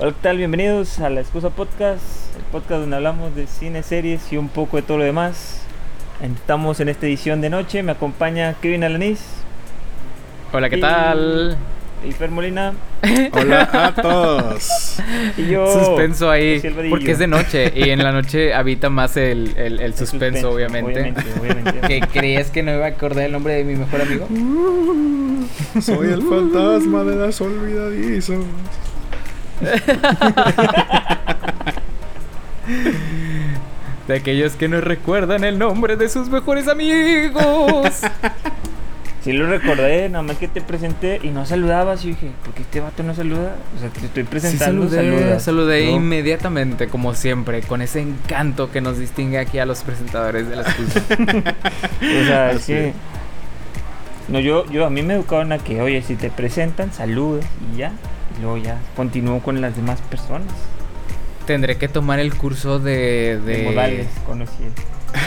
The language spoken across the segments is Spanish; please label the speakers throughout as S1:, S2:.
S1: Hola, ¿qué tal? Bienvenidos a La Excusa Podcast, el podcast donde hablamos de cine, series y un poco de todo lo demás. Estamos en esta edición de noche, me acompaña Kevin Alanis.
S2: Hola, ¿qué
S1: y-
S2: tal?
S1: Y Fer Molina.
S3: Hola a todos.
S1: Y yo.
S2: suspenso ahí, porque es de noche y en la noche habita más el, el- el
S1: El
S2: suspenso, obviamente.
S1: Obviamente, obviamente.
S2: ¿Que creías que no iba a acordar el nombre de mi mejor amigo?
S3: Soy el fantasma de las olvidadizos.
S2: De aquellos que no recuerdan el nombre de sus mejores amigos.
S1: Sí lo recordé, nada más que te presenté y no saludabas. Y dije, ¿por qué este vato no saluda? O sea, te estoy
S2: Sí,
S1: presentando,
S2: saludé,
S1: saludas.
S2: saludé
S1: ¿no?
S2: inmediatamente, como siempre, con ese encanto que nos distingue aquí a los presentadores de las cosas.
S1: O sea, es
S3: Así
S1: que.
S3: es.
S1: No, yo, yo a mí me educaron a que, oye, si te presentan, saludas y ya. Y luego ya continúo con las demás personas.
S2: Tendré que tomar el curso de...
S1: De,
S2: De,
S1: modales, conocí.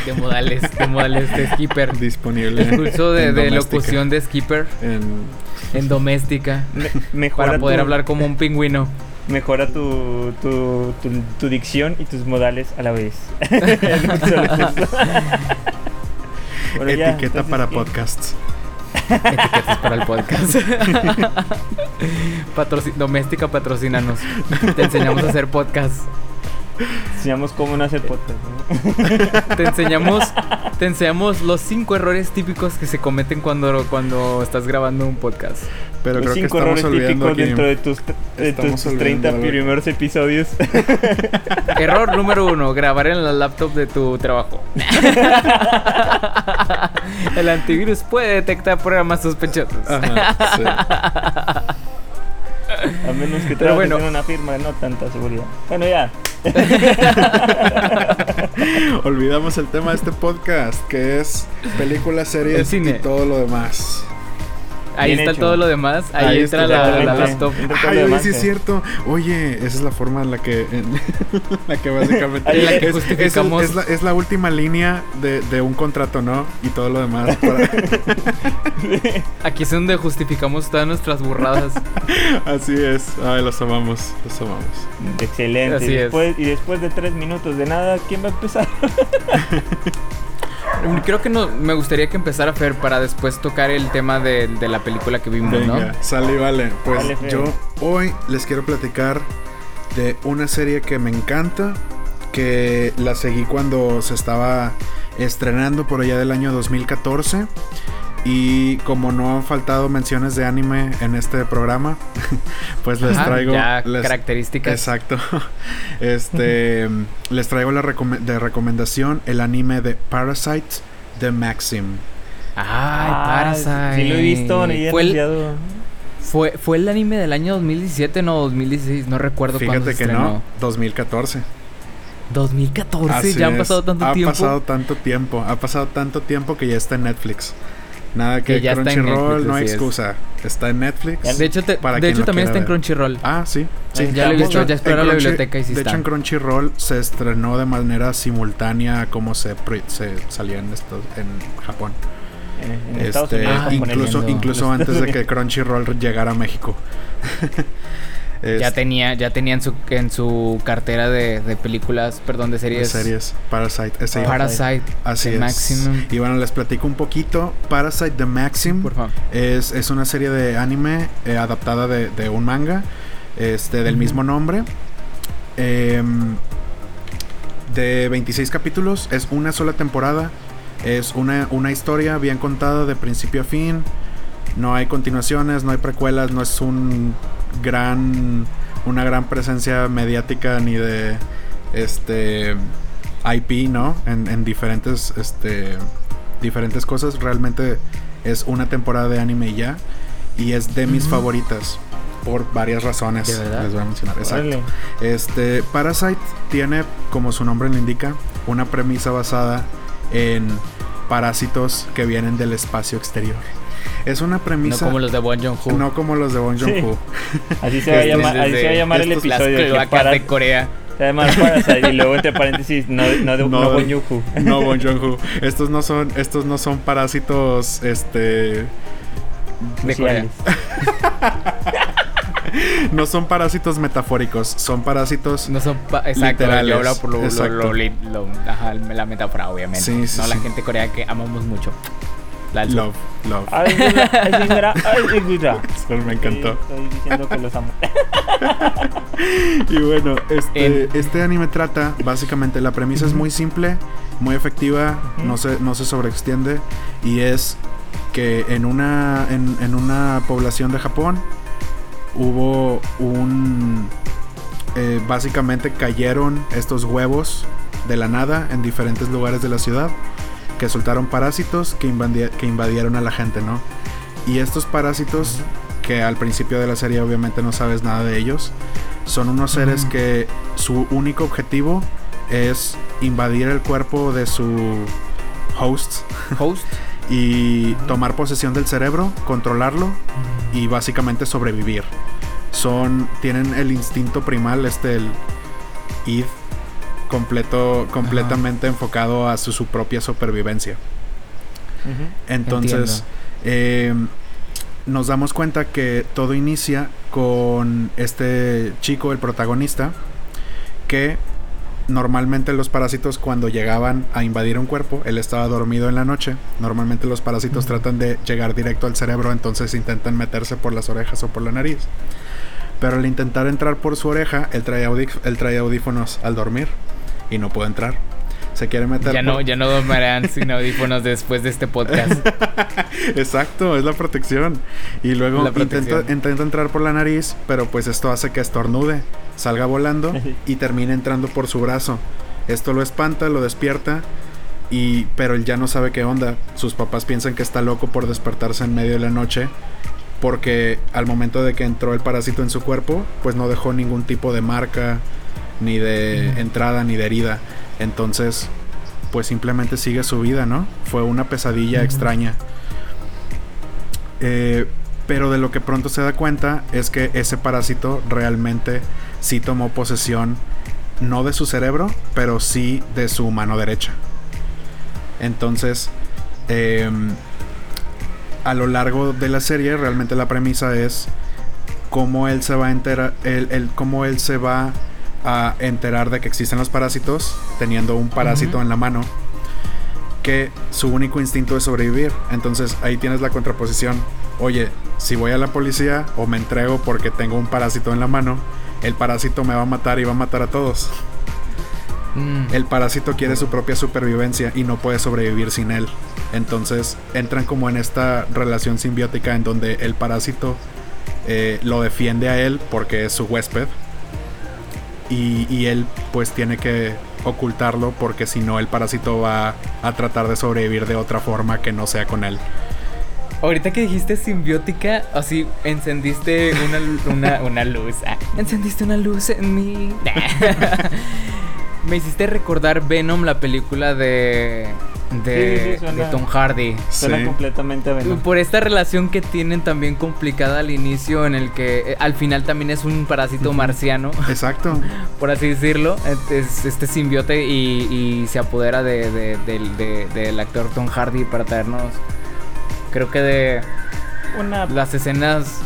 S2: De modales, de modales de skipper.
S3: Disponible.
S2: El curso de, locución de skipper
S3: En-
S2: en doméstica.
S1: Me- mejora
S2: Para poder
S1: tu-
S2: hablar como un pingüino.
S1: Mejora tu, tu, tu, tu dicción y tus modales a la vez. No ya,
S3: etiqueta
S1: entonces,
S3: para podcasts.
S2: Etiquetas para el podcast. Patroci- doméstica, patrocínanos. Te enseñamos a hacer podcast.
S1: Enseñamos cómo no hacer podcast. ¿no?
S2: Te enseñamos, te enseñamos los cinco errores típicos que se cometen cuando, cuando estás grabando un podcast.
S3: Pero
S1: Los
S3: creo que
S1: cinco
S3: estamos
S1: errores
S3: olvidando
S1: típicos
S3: aquí.
S1: dentro de tus, de tus 30
S3: olvidando algo.
S1: primeros episodios.
S2: Error número uno, grabar en la laptop de tu trabajo. El antivirus puede detectar programas sospechosos.
S3: Ajá, sí.
S1: A menos que trabajes
S2: bueno.
S1: en una firma no tanta seguridad. Bueno, ya.
S3: Olvidamos el tema de este podcast, que es películas,
S2: El
S3: series
S2: cine.
S3: y todo lo demás.
S2: Ahí está
S1: hecho.
S2: todo lo demás. Ahí,
S3: Ahí
S2: entra
S3: está
S2: la, la laptop.
S3: Ay, oye, sí es cierto. Oye, esa es la forma en la que, en la que básicamente
S2: En la que
S3: es, es-
S2: justificamos-
S3: es la, es la última línea de, de un contrato, ¿no? Y todo lo demás. para-
S2: Aquí es donde justificamos todas nuestras burradas.
S3: Así es. Ay, los amamos, los amamos.
S1: Excelente.
S2: Así
S1: y,
S2: es.
S1: después, y después de tres minutos de nada, ¿quién va a empezar?
S2: Creo que no, me gustaría que empezara Fer para después tocar el tema de, de la película que vimos,
S3: Venga,
S2: ¿no?
S3: sale y vale. Pues
S1: Vale,
S3: yo hoy les quiero platicar de una serie que me encanta, que la seguí cuando se estaba estrenando por allá del año 2014. Y como no han faltado menciones de anime en este programa, pues les
S2: Ajá,
S3: traigo...
S2: ya
S3: les-
S2: características.
S3: Exacto. Este, les traigo la recome- de recomendación el anime de Parasite de Maxim.
S2: Ay,
S1: Ah,
S2: Parasite.
S1: Sí lo he visto, no he
S2: fue, el, fue, fue el anime del año 2017, no, 2016, no recuerdo cuándo
S3: Fíjate
S2: se
S3: que
S2: estrenó.
S3: no, 2014.
S2: 2014,
S3: Así
S2: ya han
S3: es.
S2: pasado tanto
S3: ha
S2: tiempo.
S3: pasado tanto tiempo, ha pasado tanto tiempo que ya está en Netflix. Nada que,
S2: Que ya está en
S3: Crunchyroll,
S2: Netflix,
S3: no hay excusa. Está en Netflix.
S2: De hecho, te-
S3: Para
S2: de hecho también está en. Crunchyroll.
S3: Ah, sí. sí.
S1: Ya lo he visto,
S2: ya exploré
S3: en
S2: la biblioteca y sí
S3: De
S2: está.
S3: hecho, en Crunchyroll se estrenó de manera simultánea a como se, se salía en, esto, en Japón.
S1: En, en Estados
S3: Este,
S1: Unidos.
S2: Ah,
S3: incluso incluso antes de que Crunchyroll llegara a México.
S2: Ya
S3: Este,
S2: tenía, ya tenía en su, en su cartera de, de películas, perdón, de
S3: de
S2: series.
S3: series. Parasite. ese-
S2: Parasite.
S3: Así
S2: The
S3: es.
S2: Maximum.
S3: Y bueno, les platico un poquito. Parasite The Maxim
S2: Por favor.
S3: es, es una serie de anime eh, adaptada de, de un manga este, del mismo nombre. Em, de 26 capítulos. Es una sola temporada. Es una, una historia bien contada de principio a fin. No hay continuaciones, no hay precuelas, no es un gran una gran presencia mediática ni de este IP, ¿no? En, en diferentes este diferentes cosas, realmente es una temporada de anime y ya y es de mis favoritas por varias razones. Les voy a mencionar. Exacto. Este, Parasite tiene, como su nombre lo indica, una premisa basada en parásitos que vienen del espacio exterior. Es una
S2: No
S3: premisa.
S2: como los de Bon Joon-ho.
S3: no como los de Bong
S1: Sí.
S3: Joon-ho.
S1: Así se va a
S3: Este,
S1: llamar, así se va a llamar el
S2: las
S1: episodio.
S2: cloacas
S1: para-
S2: de Corea.
S1: Se llama Parasite y luego entre paréntesis no, no, de, no,
S3: No.
S1: Bon Joon-ho.
S3: No Bong Joon-ho. Estos no son, estos no son parásitos, este,
S2: De Corea.
S3: No son parásitos metafóricos, son parásitos.
S2: No son pa- exacto,
S3: Literales,
S2: yo hablo por lo, lo- lo ajá, la metáfora, obviamente.
S3: Sí, sí,
S2: no la
S3: sí.
S2: gente coreana que amamos mucho.
S3: Love, love.
S1: Ay, mira, ay, mira.
S3: Eso me encantó.
S1: Estoy diciendo que los amo.
S3: Y bueno, este,
S2: En-
S3: este anime trata, básicamente, la premisa es muy simple, muy efectiva, no, se, no se sobreextiende. Y es que en una, en, en una población de Japón hubo un... eh, básicamente cayeron estos huevos de la nada en diferentes lugares de la ciudad que soltaron parásitos que, que invadieron a la gente, ¿no? Y estos parásitos, que al principio de la serie obviamente no sabes nada de ellos, son unos seres que su único objetivo es invadir el cuerpo de su host
S2: Host.
S3: y tomar posesión del cerebro, controlarlo y básicamente sobrevivir. Son tienen el instinto primal, este el id completo completamente enfocado a su, su propia supervivencia. Entonces, eh, nos damos cuenta que todo inicia con este chico, el protagonista, que normalmente los parásitos cuando llegaban a invadir un cuerpo, él estaba dormido en la noche, normalmente los parásitos tratan de llegar directo al cerebro, entonces intentan meterse por las orejas o por la nariz. Pero al intentar entrar por su oreja, él trae, audí- él trae audífonos al dormir y no puede entrar. Se quiere meter
S2: Ya
S3: por-
S2: no, ya no dormirán sin audífonos después de este podcast.
S3: Exacto, es la protección. Y luego intenta, entrar por la nariz, pero pues esto hace que estornude, salga volando y termine entrando por su brazo. Esto lo espanta, lo despierta, y, pero él ya no sabe qué onda. Sus papás piensan que está loco por despertarse en medio de la noche, porque al momento de que entró el parásito en su cuerpo, pues no dejó ningún tipo de marca, ni de entrada, ni de herida. Entonces, pues simplemente sigue su vida, ¿no? Fue una pesadilla extraña. Eh, pero de lo que pronto se da cuenta es que ese parásito realmente sí tomó posesión, no de su cerebro, pero sí de su mano derecha. Entonces, em, a lo largo de la serie, realmente la premisa es cómo él se va a enterar, él, él- cómo él se va a enterar de que existen los parásitos, teniendo un parásito en la mano, que su único instinto es sobrevivir. Entonces ahí tienes la contraposición. Oye, si voy a la policía o me entrego porque tengo un parásito en la mano, el parásito me va a matar y va a matar a todos.
S2: Mm.
S3: El parásito quiere su propia supervivencia y no puede sobrevivir sin él. Entonces entran como en esta relación simbiótica en donde el parásito eh, lo defiende a él porque es su huésped. Y, él pues tiene que ocultarlo porque si no el parásito va a tratar de sobrevivir de otra forma que no sea con él.
S2: Ahorita que dijiste simbiótica, así encendiste una, una, una luz. Ah, encendiste una luz en mí. Me hiciste recordar Venom, la película de. De,
S1: Sí, sí, suena-
S2: de Tom Hardy.
S1: Suena
S3: Sí.
S1: completamente a Venom.
S2: Por esta relación que tienen también complicada al inicio, en el que eh, al final también es un parásito marciano,
S3: Exacto.
S2: por así decirlo. Es este simbiote y, y se apodera de, de- del- de- del actor Tom Hardy para traernos, creo que de
S1: Una
S2: las escenas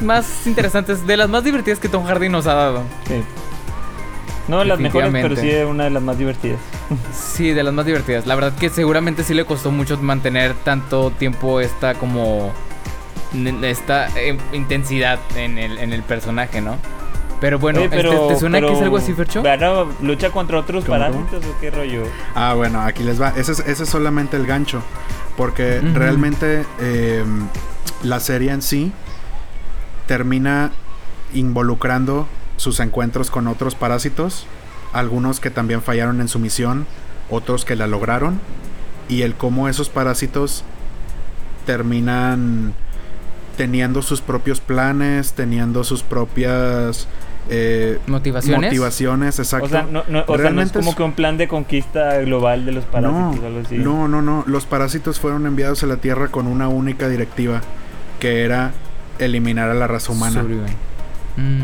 S2: mm, más interesantes, de las más divertidas que Tom Hardy nos ha dado.
S1: Sí. No de las mejores, pero sí de una de las más divertidas.
S2: Sí, de las más divertidas. La verdad que seguramente sí le costó mucho mantener tanto tiempo esta como esta eh, intensidad en el, en el personaje, ¿no? Pero bueno,
S1: Oye,
S2: este, ¿te suena que es algo así, Fercho?
S1: ¿Verdad? ¿Lucha contra otros
S3: ¿Cómo,
S1: parásitos o qué rollo?
S3: Ah, bueno, aquí les va. Ese es, ese es solamente el gancho. Porque realmente eh, la serie en sí termina involucrando sus encuentros con otros parásitos. Algunos que también fallaron en su misión, otros que la lograron. Y el cómo esos parásitos terminan teniendo sus propios planes, teniendo sus propias eh,
S2: ¿Motivaciones?
S3: motivaciones, exacto.
S1: O sea, no, no, o sea, no es
S3: Realmente
S1: como
S3: es-
S1: que un plan de conquista global de los parásitos
S3: no,
S1: o algo así.
S3: no, no, no. Los parásitos fueron enviados a la Tierra con una única directiva, que era eliminar a la raza humana.
S2: Mm,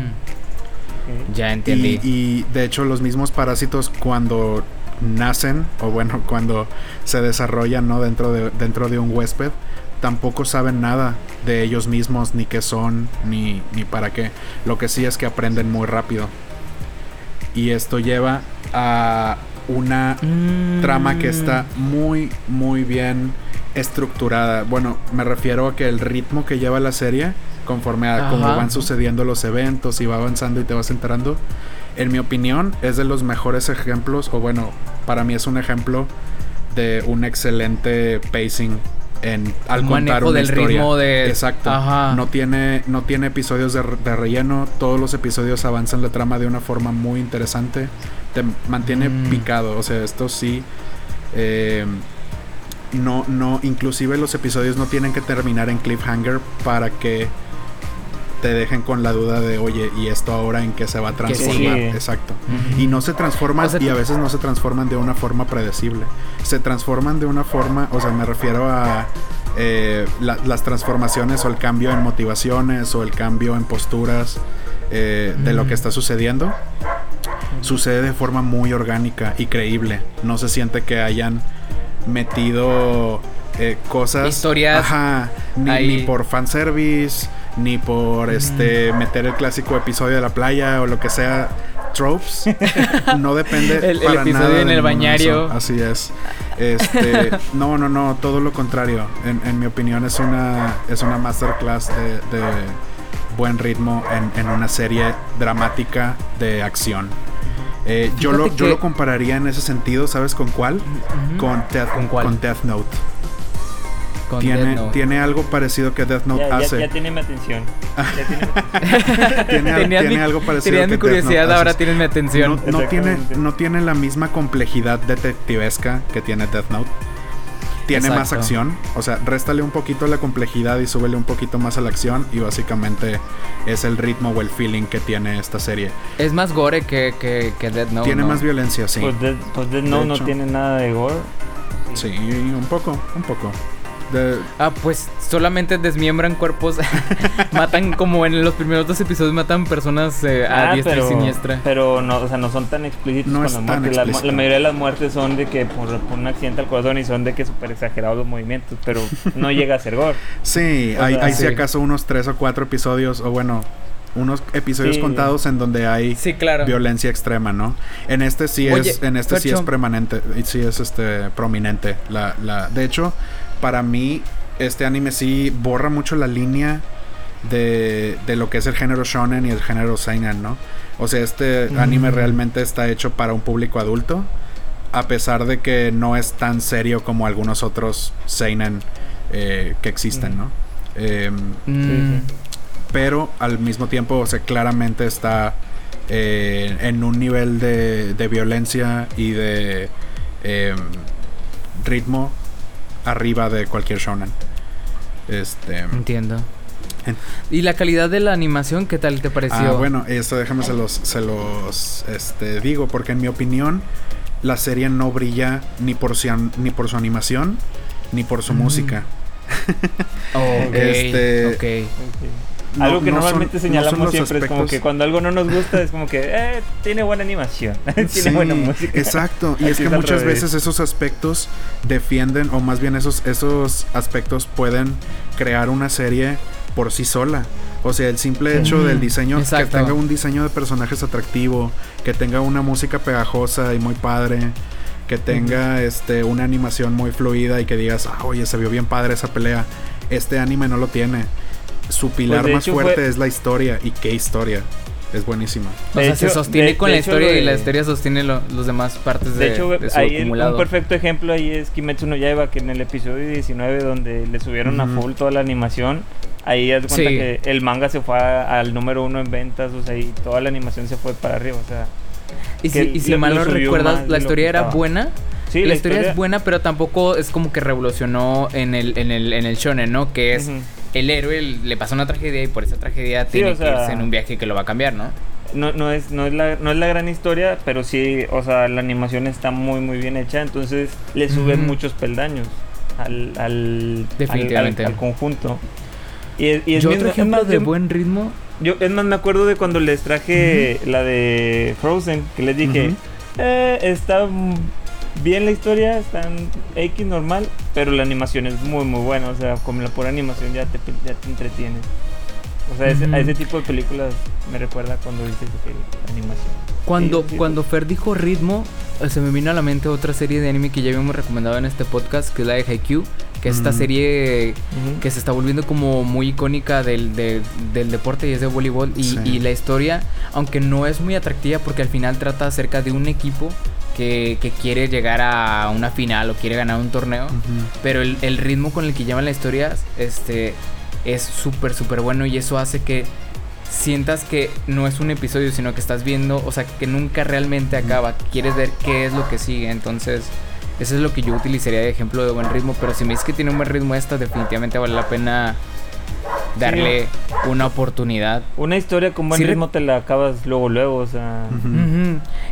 S2: Ya entendí.
S3: Y, y, de hecho los mismos parásitos cuando nacen, o bueno, cuando se desarrollan, ¿no? Dentro de, dentro de un huésped, tampoco saben nada de ellos mismos, ni qué son, ni, ni para qué. Lo que sí es que aprenden muy rápido. Y esto lleva a una
S2: Mm.
S3: trama que está muy, muy bien estructurada. Bueno, me refiero a que el ritmo que lleva la serie, conforme a cómo van sucediendo los eventos y va avanzando y te vas enterando, en mi opinión es de los mejores ejemplos, o bueno, para mí es un ejemplo de un excelente pacing en al
S2: Un
S3: contar una
S2: del
S3: historia.
S2: ritmo de-
S3: Exacto.
S2: Ajá.
S3: No tiene no tiene episodios de relleno, todos los episodios avanzan la trama de una forma muy interesante, te mantiene
S2: Mm.
S3: picado, o sea, esto sí eh, no no inclusive los episodios no tienen que terminar en cliffhanger para que te dejen con la duda de, oye, ¿y esto ahora en qué se va a transformar? Exacto. Y no se transforman,
S2: O sea,
S3: y a veces no se transforman de una forma predecible. Se transforman de una forma, o sea, me refiero a eh, la- las transformaciones o el cambio en motivaciones o el cambio en posturas eh, de lo que está sucediendo. Sucede de forma muy orgánica y creíble. No se siente que hayan metido eh, cosas.
S2: Historias
S3: Ajá, ni, ni por fanservice, ni por este meter el clásico episodio de la playa o lo que sea. Tropes no depende
S2: El- episodio
S3: nada
S2: en el bañario.
S3: eso. Así es. Este, no, no, no, todo lo contrario. En, en mi opinión es una es una masterclass de, de buen ritmo en, en una serie dramática de acción. Eh, yo, lo, yo lo compararía en ese sentido, ¿sabes con cuál?
S2: Ujú.
S3: Con, Death,
S2: ¿Con cuál?
S3: con Death Note.
S2: Con
S3: tiene,
S2: Death Note.
S3: tiene algo parecido que Death Note
S1: Ya,
S3: hace.
S1: ya tiene mi atención. Ya tiene mi atención.
S3: tiene,
S2: Tenías
S3: tiene
S2: mi-
S3: algo parecido que
S2: mi
S3: Death Note
S2: curiosidad,
S3: hace.
S2: ahora tienes mi atención.
S3: No, no tiene, no tiene la misma complejidad detectivesca que tiene Death Note. Tiene más
S2: Exacto.
S3: acción. O sea, réstale un poquito la complejidad y súbele un poquito más a la acción. Y básicamente es el ritmo o el feeling que tiene esta serie.
S2: Es más gore que, que, que Death Note.
S3: tiene
S2: ¿no?
S3: más violencia, sí.
S1: Pues Death, pues Death Note no
S3: hecho.
S1: tiene nada de gore.
S3: Sí, un poco, un poco. De-
S2: Ah, pues solamente desmiembran cuerpos. matan como en los primeros dos episodios matan personas eh, a
S1: Ah,
S2: diestra
S1: pero,
S2: y siniestra.
S1: pero no, o sea, no son tan explícitos
S3: No
S1: con
S3: es
S1: las
S3: tan
S1: muertes. La,
S3: explícito.
S1: la mayoría de las muertes son de que por, por un accidente al corazón y son de que súper exagerados los movimientos, pero no llega a ser gore.
S3: sí,
S1: O
S3: hay,
S1: sea,
S3: hay si acaso unos tres o cuatro episodios, o bueno, unos episodios
S1: Sí.
S3: contados en donde hay
S2: Sí, claro.
S3: violencia extrema, ¿no? En este sí
S2: Oye,
S3: es, en este sí es permanente, y sí es este prominente. La, la, de hecho, para mí, este anime sí borra mucho la línea de, de lo que es el género shonen y el género seinen, ¿no? O sea, este
S2: Mm.
S3: anime realmente está hecho para un público adulto, a pesar de que no es tan serio como algunos otros seinen eh, que existen,
S1: Mm.
S3: ¿no? Em,
S2: Mm,
S3: pero al mismo tiempo, o sea, claramente está eh, en un nivel de, de violencia y de em, ritmo arriba de cualquier shonen. Este,
S2: Entiendo.
S3: En-
S2: ¿Y la calidad de la animación qué tal te pareció?
S3: ah, bueno, eso déjame se los, se los este, digo, porque en mi opinión la serie no brilla ni por ni por su animación ni por su
S2: Mm.
S3: música.
S2: Ok,
S3: este-
S2: ok.
S1: sí.
S3: No-
S1: algo que
S3: no
S1: normalmente
S3: son
S1: señalamos siempre es como que cuando algo no nos gusta es como que eh, tiene buena animación, tiene
S3: Sí,
S1: buena música.
S3: Exacto, y es que
S1: es
S3: muchas
S1: revés.
S3: veces esos aspectos defienden, o más bien esos, esos aspectos pueden crear una serie por sí sola. O sea, el simple hecho del diseño,
S2: exacto.
S3: que tenga un diseño de personajes atractivo, que tenga una música pegajosa y muy padre, que tenga este una animación muy fluida y que digas, ah, oye, se vio bien padre esa pelea. Este anime no lo tiene. Su pilar
S1: Pues de
S3: más
S1: hecho
S3: fuerte
S1: fue-
S3: es la historia. ¿Y qué historia? Es buenísima.
S2: O sea, se sostiene
S1: de-
S2: con
S1: de
S2: la
S1: hecho,
S2: historia y la
S1: de-
S2: historia sostiene lo- los demás partes de,
S1: De hecho,
S2: de su
S1: ahí el- un perfecto ejemplo ahí es Kimetsu no Yaiba, que en el episodio 19 donde le subieron a full toda la animación, ahí haz de cuenta
S2: Sí.
S1: que el manga se fue a- al número uno en ventas, o sea, y toda la animación se fue para arriba, o sea...
S2: y si, y si mal no recuerdas, la historia era buena.
S1: Sí,
S2: la, historia, es buena, pero tampoco es como que revolucionó en el, en el, en el shonen, ¿no? Que es. El héroe le pasa una tragedia y por esa tragedia tiene
S1: o sea-
S2: que irse en un viaje que lo va a cambiar, ¿no?
S1: No, no, es, no, es la, no es la gran historia, pero sí, o sea, la animación está muy, muy bien hecha, entonces le suben
S2: Ujú.
S1: muchos peldaños al, al, al-
S2: Definitivamente.
S1: al, al conjunto. Y, es- y es
S2: Yo
S1: mismo-
S2: otro
S1: es más,
S2: de
S1: yo-
S2: buen ritmo.
S1: Yo, es más, me acuerdo de cuando les traje la de Frozen, que les dije, eh, está, bien la historia, están X normal, pero la animación es muy muy buena, o sea, con la pura animación ya te, ya te entretienes. O sea, ese-
S2: Ujú.
S1: a ese tipo de películas me recuerda cuando dices que animación.
S2: Cuando,
S1: Sí, sí,
S2: cuando. Fer dijo ritmo, eh, se me vino a la mente otra serie de anime que ya habíamos recomendado en este podcast, que es la de Haikyuu, que es esta
S3: Mm.
S2: serie que se está volviendo como muy icónica del, de- del deporte y es de voleibol. Y,
S3: Sí.
S2: y la historia, aunque no es muy atractiva porque al final trata acerca de un equipo que, que quiere llegar a una final o quiere ganar un torneo. Pero el, el ritmo con el que llevan la historia este, es súper, súper bueno y eso hace que sientas que no es un episodio, sino que estás viendo, o sea, que nunca realmente acaba. Quieres ver qué es lo que sigue. Entonces, eso es lo que yo utilizaría de ejemplo de buen ritmo. Pero si me dices que tiene un buen ritmo esta, definitivamente vale la pena darle una oportunidad.
S1: Una historia con buen
S2: Sí,
S1: ritmo te la acabas luego luego, o sea,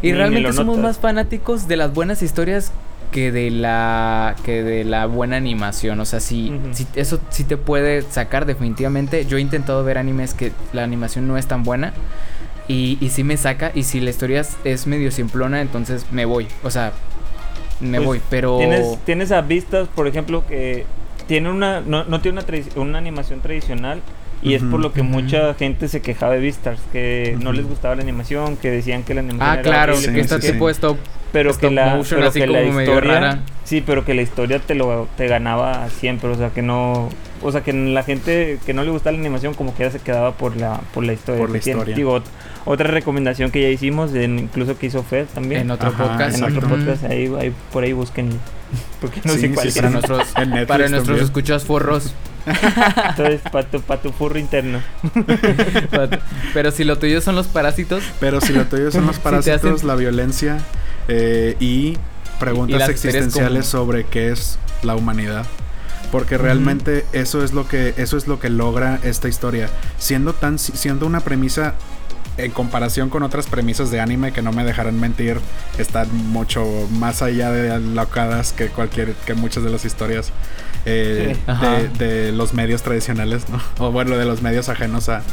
S2: Y
S1: ni
S2: realmente somos
S1: notas.
S2: más fanáticos de las buenas historias que de la que de la buena animación, o sea, si eso sí te puede sacar definitivamente. Yo he intentado ver animes que la animación no es tan buena y, y sí me saca. Y si la historia es, es medio simplona, entonces me voy, o sea, me
S1: Pues,
S2: voy, pero
S1: Tienes, tienes a Vistas, por ejemplo, que tiene una, no, no tiene una, una animación tradicional y es por lo que mucha gente se quejaba de Vistas, que no les gustaba la animación, que decían que la animación
S2: Ah,
S1: era
S2: claro,
S1: horrible,
S3: sí,
S2: que este
S3: sí, sí.
S2: tipo stop
S1: pero
S2: stop
S1: que la,
S2: motion,
S1: pero
S2: así
S1: que la
S2: como medio
S1: historia,
S2: rara.
S1: sí, pero que la historia te lo te ganaba siempre, o sea, que no, o sea, que la gente que no le gustaba la animación como que ya se quedaba por la por la historia.
S3: Por la
S1: tiene.
S3: historia.
S1: Digo, otra recomendación que ya hicimos, en- incluso que hizo Fed también.
S2: en otro
S3: Ajá,
S2: podcast.
S1: en otro podcast, ahí, ahí- por ahí busquen. Porque no
S3: Sí,
S1: sé cuál
S3: sí.
S2: Para
S1: es.
S2: nuestros, para nuestros escuchas forros.
S1: Entonces, para tu, pa' tu furro interno.
S2: Pero si lo tuyo son los parásitos,
S3: Pero si lo tuyo son los parásitos,
S2: hacen-
S3: la violencia eh, y preguntas existenciales
S2: como-
S3: sobre qué es la humanidad. Porque realmente eso es lo que eso es lo que logra esta historia, siendo tan siendo una premisa en comparación con otras premisas de anime que no me dejarán mentir, están mucho más allá de locadas que cualquier que muchas de las historias eh,
S1: Sí.
S3: De, de los medios tradicionales, ¿no? O bueno, de los medios ajenos a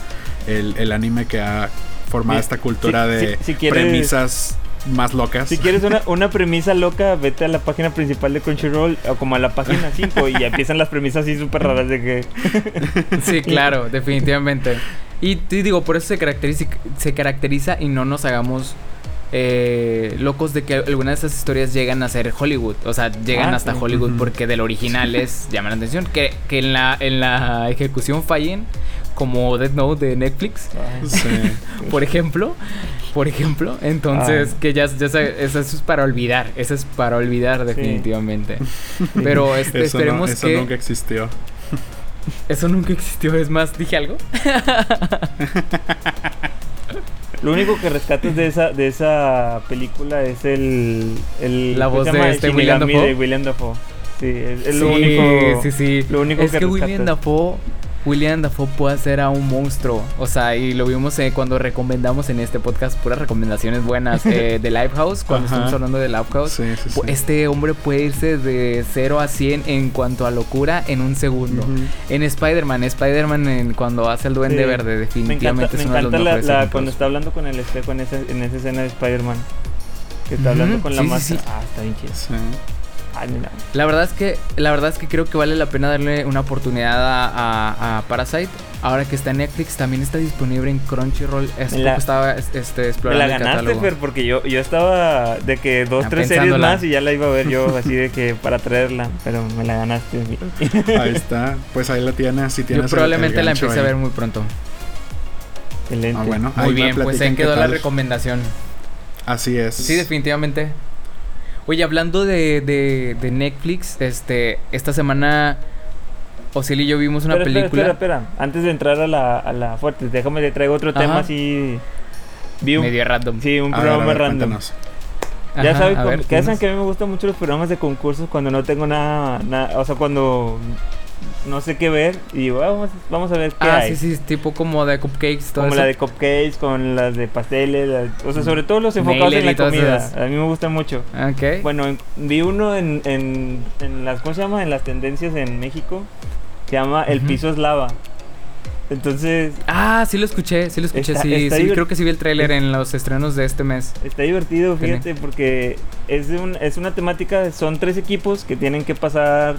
S3: el, el anime que ha formado esta cultura
S1: si-
S3: de
S1: si- si quieres-
S3: premisas más locas.
S1: Si quieres una, una premisa loca, vete a la página principal de Crunchyroll o como a la página 5 y ya empiezan las premisas así súper raras de que...
S2: Sí, claro, definitivamente. Y te digo, por eso se caracteriza, se caracteriza y no nos hagamos eh, locos de que algunas de esas historias llegan a ser Hollywood. O sea, llegan
S1: Ah,
S2: hasta
S1: sí.
S2: Hollywood porque del original es llaman la atención. Que, que en, la, en la ejecución fallen, como Death Note de Netflix,
S3: Sí.
S2: por ejemplo. Por ejemplo. Entonces,
S1: Ah.
S2: que ya, ya eso, eso es para olvidar. Eso es para olvidar, definitivamente. Pero este,
S3: Eso, no-
S2: esperemos
S3: eso
S2: que.
S3: nunca existió.
S2: Eso nunca existió. Es más, dije algo.
S1: Lo único que rescatas de esa, de esa película es el... el
S2: La
S1: ¿cómo
S2: voz de este William Dafoe.
S1: de William Dafoe. Sí, es, es lo
S2: sí,
S1: único...
S2: Sí, sí.
S1: lo único
S2: es
S1: que
S2: que, William. Dafoe, William Dafoe puede hacer a un monstruo. O sea, y lo vimos eh, cuando recomendamos en este podcast puras recomendaciones buenas eh, de Lifehouse. Cuando
S3: Ajá.
S2: estamos hablando de Lifehouse.
S3: Sí, sí, sí.
S2: pu- Este hombre puede irse de 0 a 100 en cuanto a locura en un segundo. En Spider-Man, Spider-Man cuando hace el duende verde,
S1: Me encanta,
S2: definitivamente
S1: me
S2: es uno de los
S1: encanta la,
S2: mejores
S1: la-
S2: ejemplos.
S1: cuando está hablando con el espejo en esa, en esa escena de Spider-Man. Que está hablando con la máscara. Ah, está bien chido.
S2: La verdad es que la verdad es que creo que vale la pena darle una oportunidad a, a- a Parasite. Ahora que está en Netflix, también está disponible en Crunchyroll. Hace
S1: Me la-
S2: poco estaba este,
S1: Me
S2: explorando
S1: la
S2: el
S1: ganaste,
S2: catálogo.
S1: Fer, porque yo, yo estaba de que dos,
S2: Ah,
S1: tres series más y ya la iba a ver yo así de que para traerla, pero me la ganaste.
S3: Ahí está. Pues ahí la tienes. Si tienes
S2: Yo
S3: el-
S2: probablemente
S3: el
S2: la empiece a ver muy pronto.
S1: Excelente.
S3: Ah, bueno.
S2: Muy bien, pues ahí quedó la recomendación.
S3: Así es.
S2: Sí, definitivamente. Oye, hablando de, de, de Netflix, este, esta semana Osiel y yo vimos una
S1: Espera, espera,
S2: película
S1: Espera, espera, Antes de entrar a la, a la fuerte, déjame te traigo otro
S2: Ajá.
S1: tema así. Vi un,
S2: medio random.
S1: sí, un
S3: A ver,
S1: programa
S3: a ver,
S1: random.
S3: cuéntanos.
S1: Ya
S2: Ajá,
S1: saben, que saben que a mí me gustan mucho los programas de concursos cuando no tengo nada, nada o sea, cuando no sé qué ver y digo, "Ah, vamos, vamos a ver qué
S2: Ah,
S1: hay.
S2: sí, sí, tipo como de cupcakes, todo
S1: Como
S2: eso.
S1: la de cupcakes, con las de pasteles, la- o sea, sobre todo los enfocados en la comida.
S2: esas.
S1: A mí me gustan mucho.
S2: Ok.
S1: Bueno, en- vi uno en, en, en las, ¿cómo se llama? En las tendencias en México. Se llama El piso es lava. Entonces,
S2: Ah, sí lo escuché, sí lo escuché,
S1: Está-
S2: sí,
S1: está
S2: sí, creo que sí vi el tráiler en los estrenos de este mes.
S1: está divertido, fíjate, porque es, un- es una temática, son tres equipos que tienen que pasar,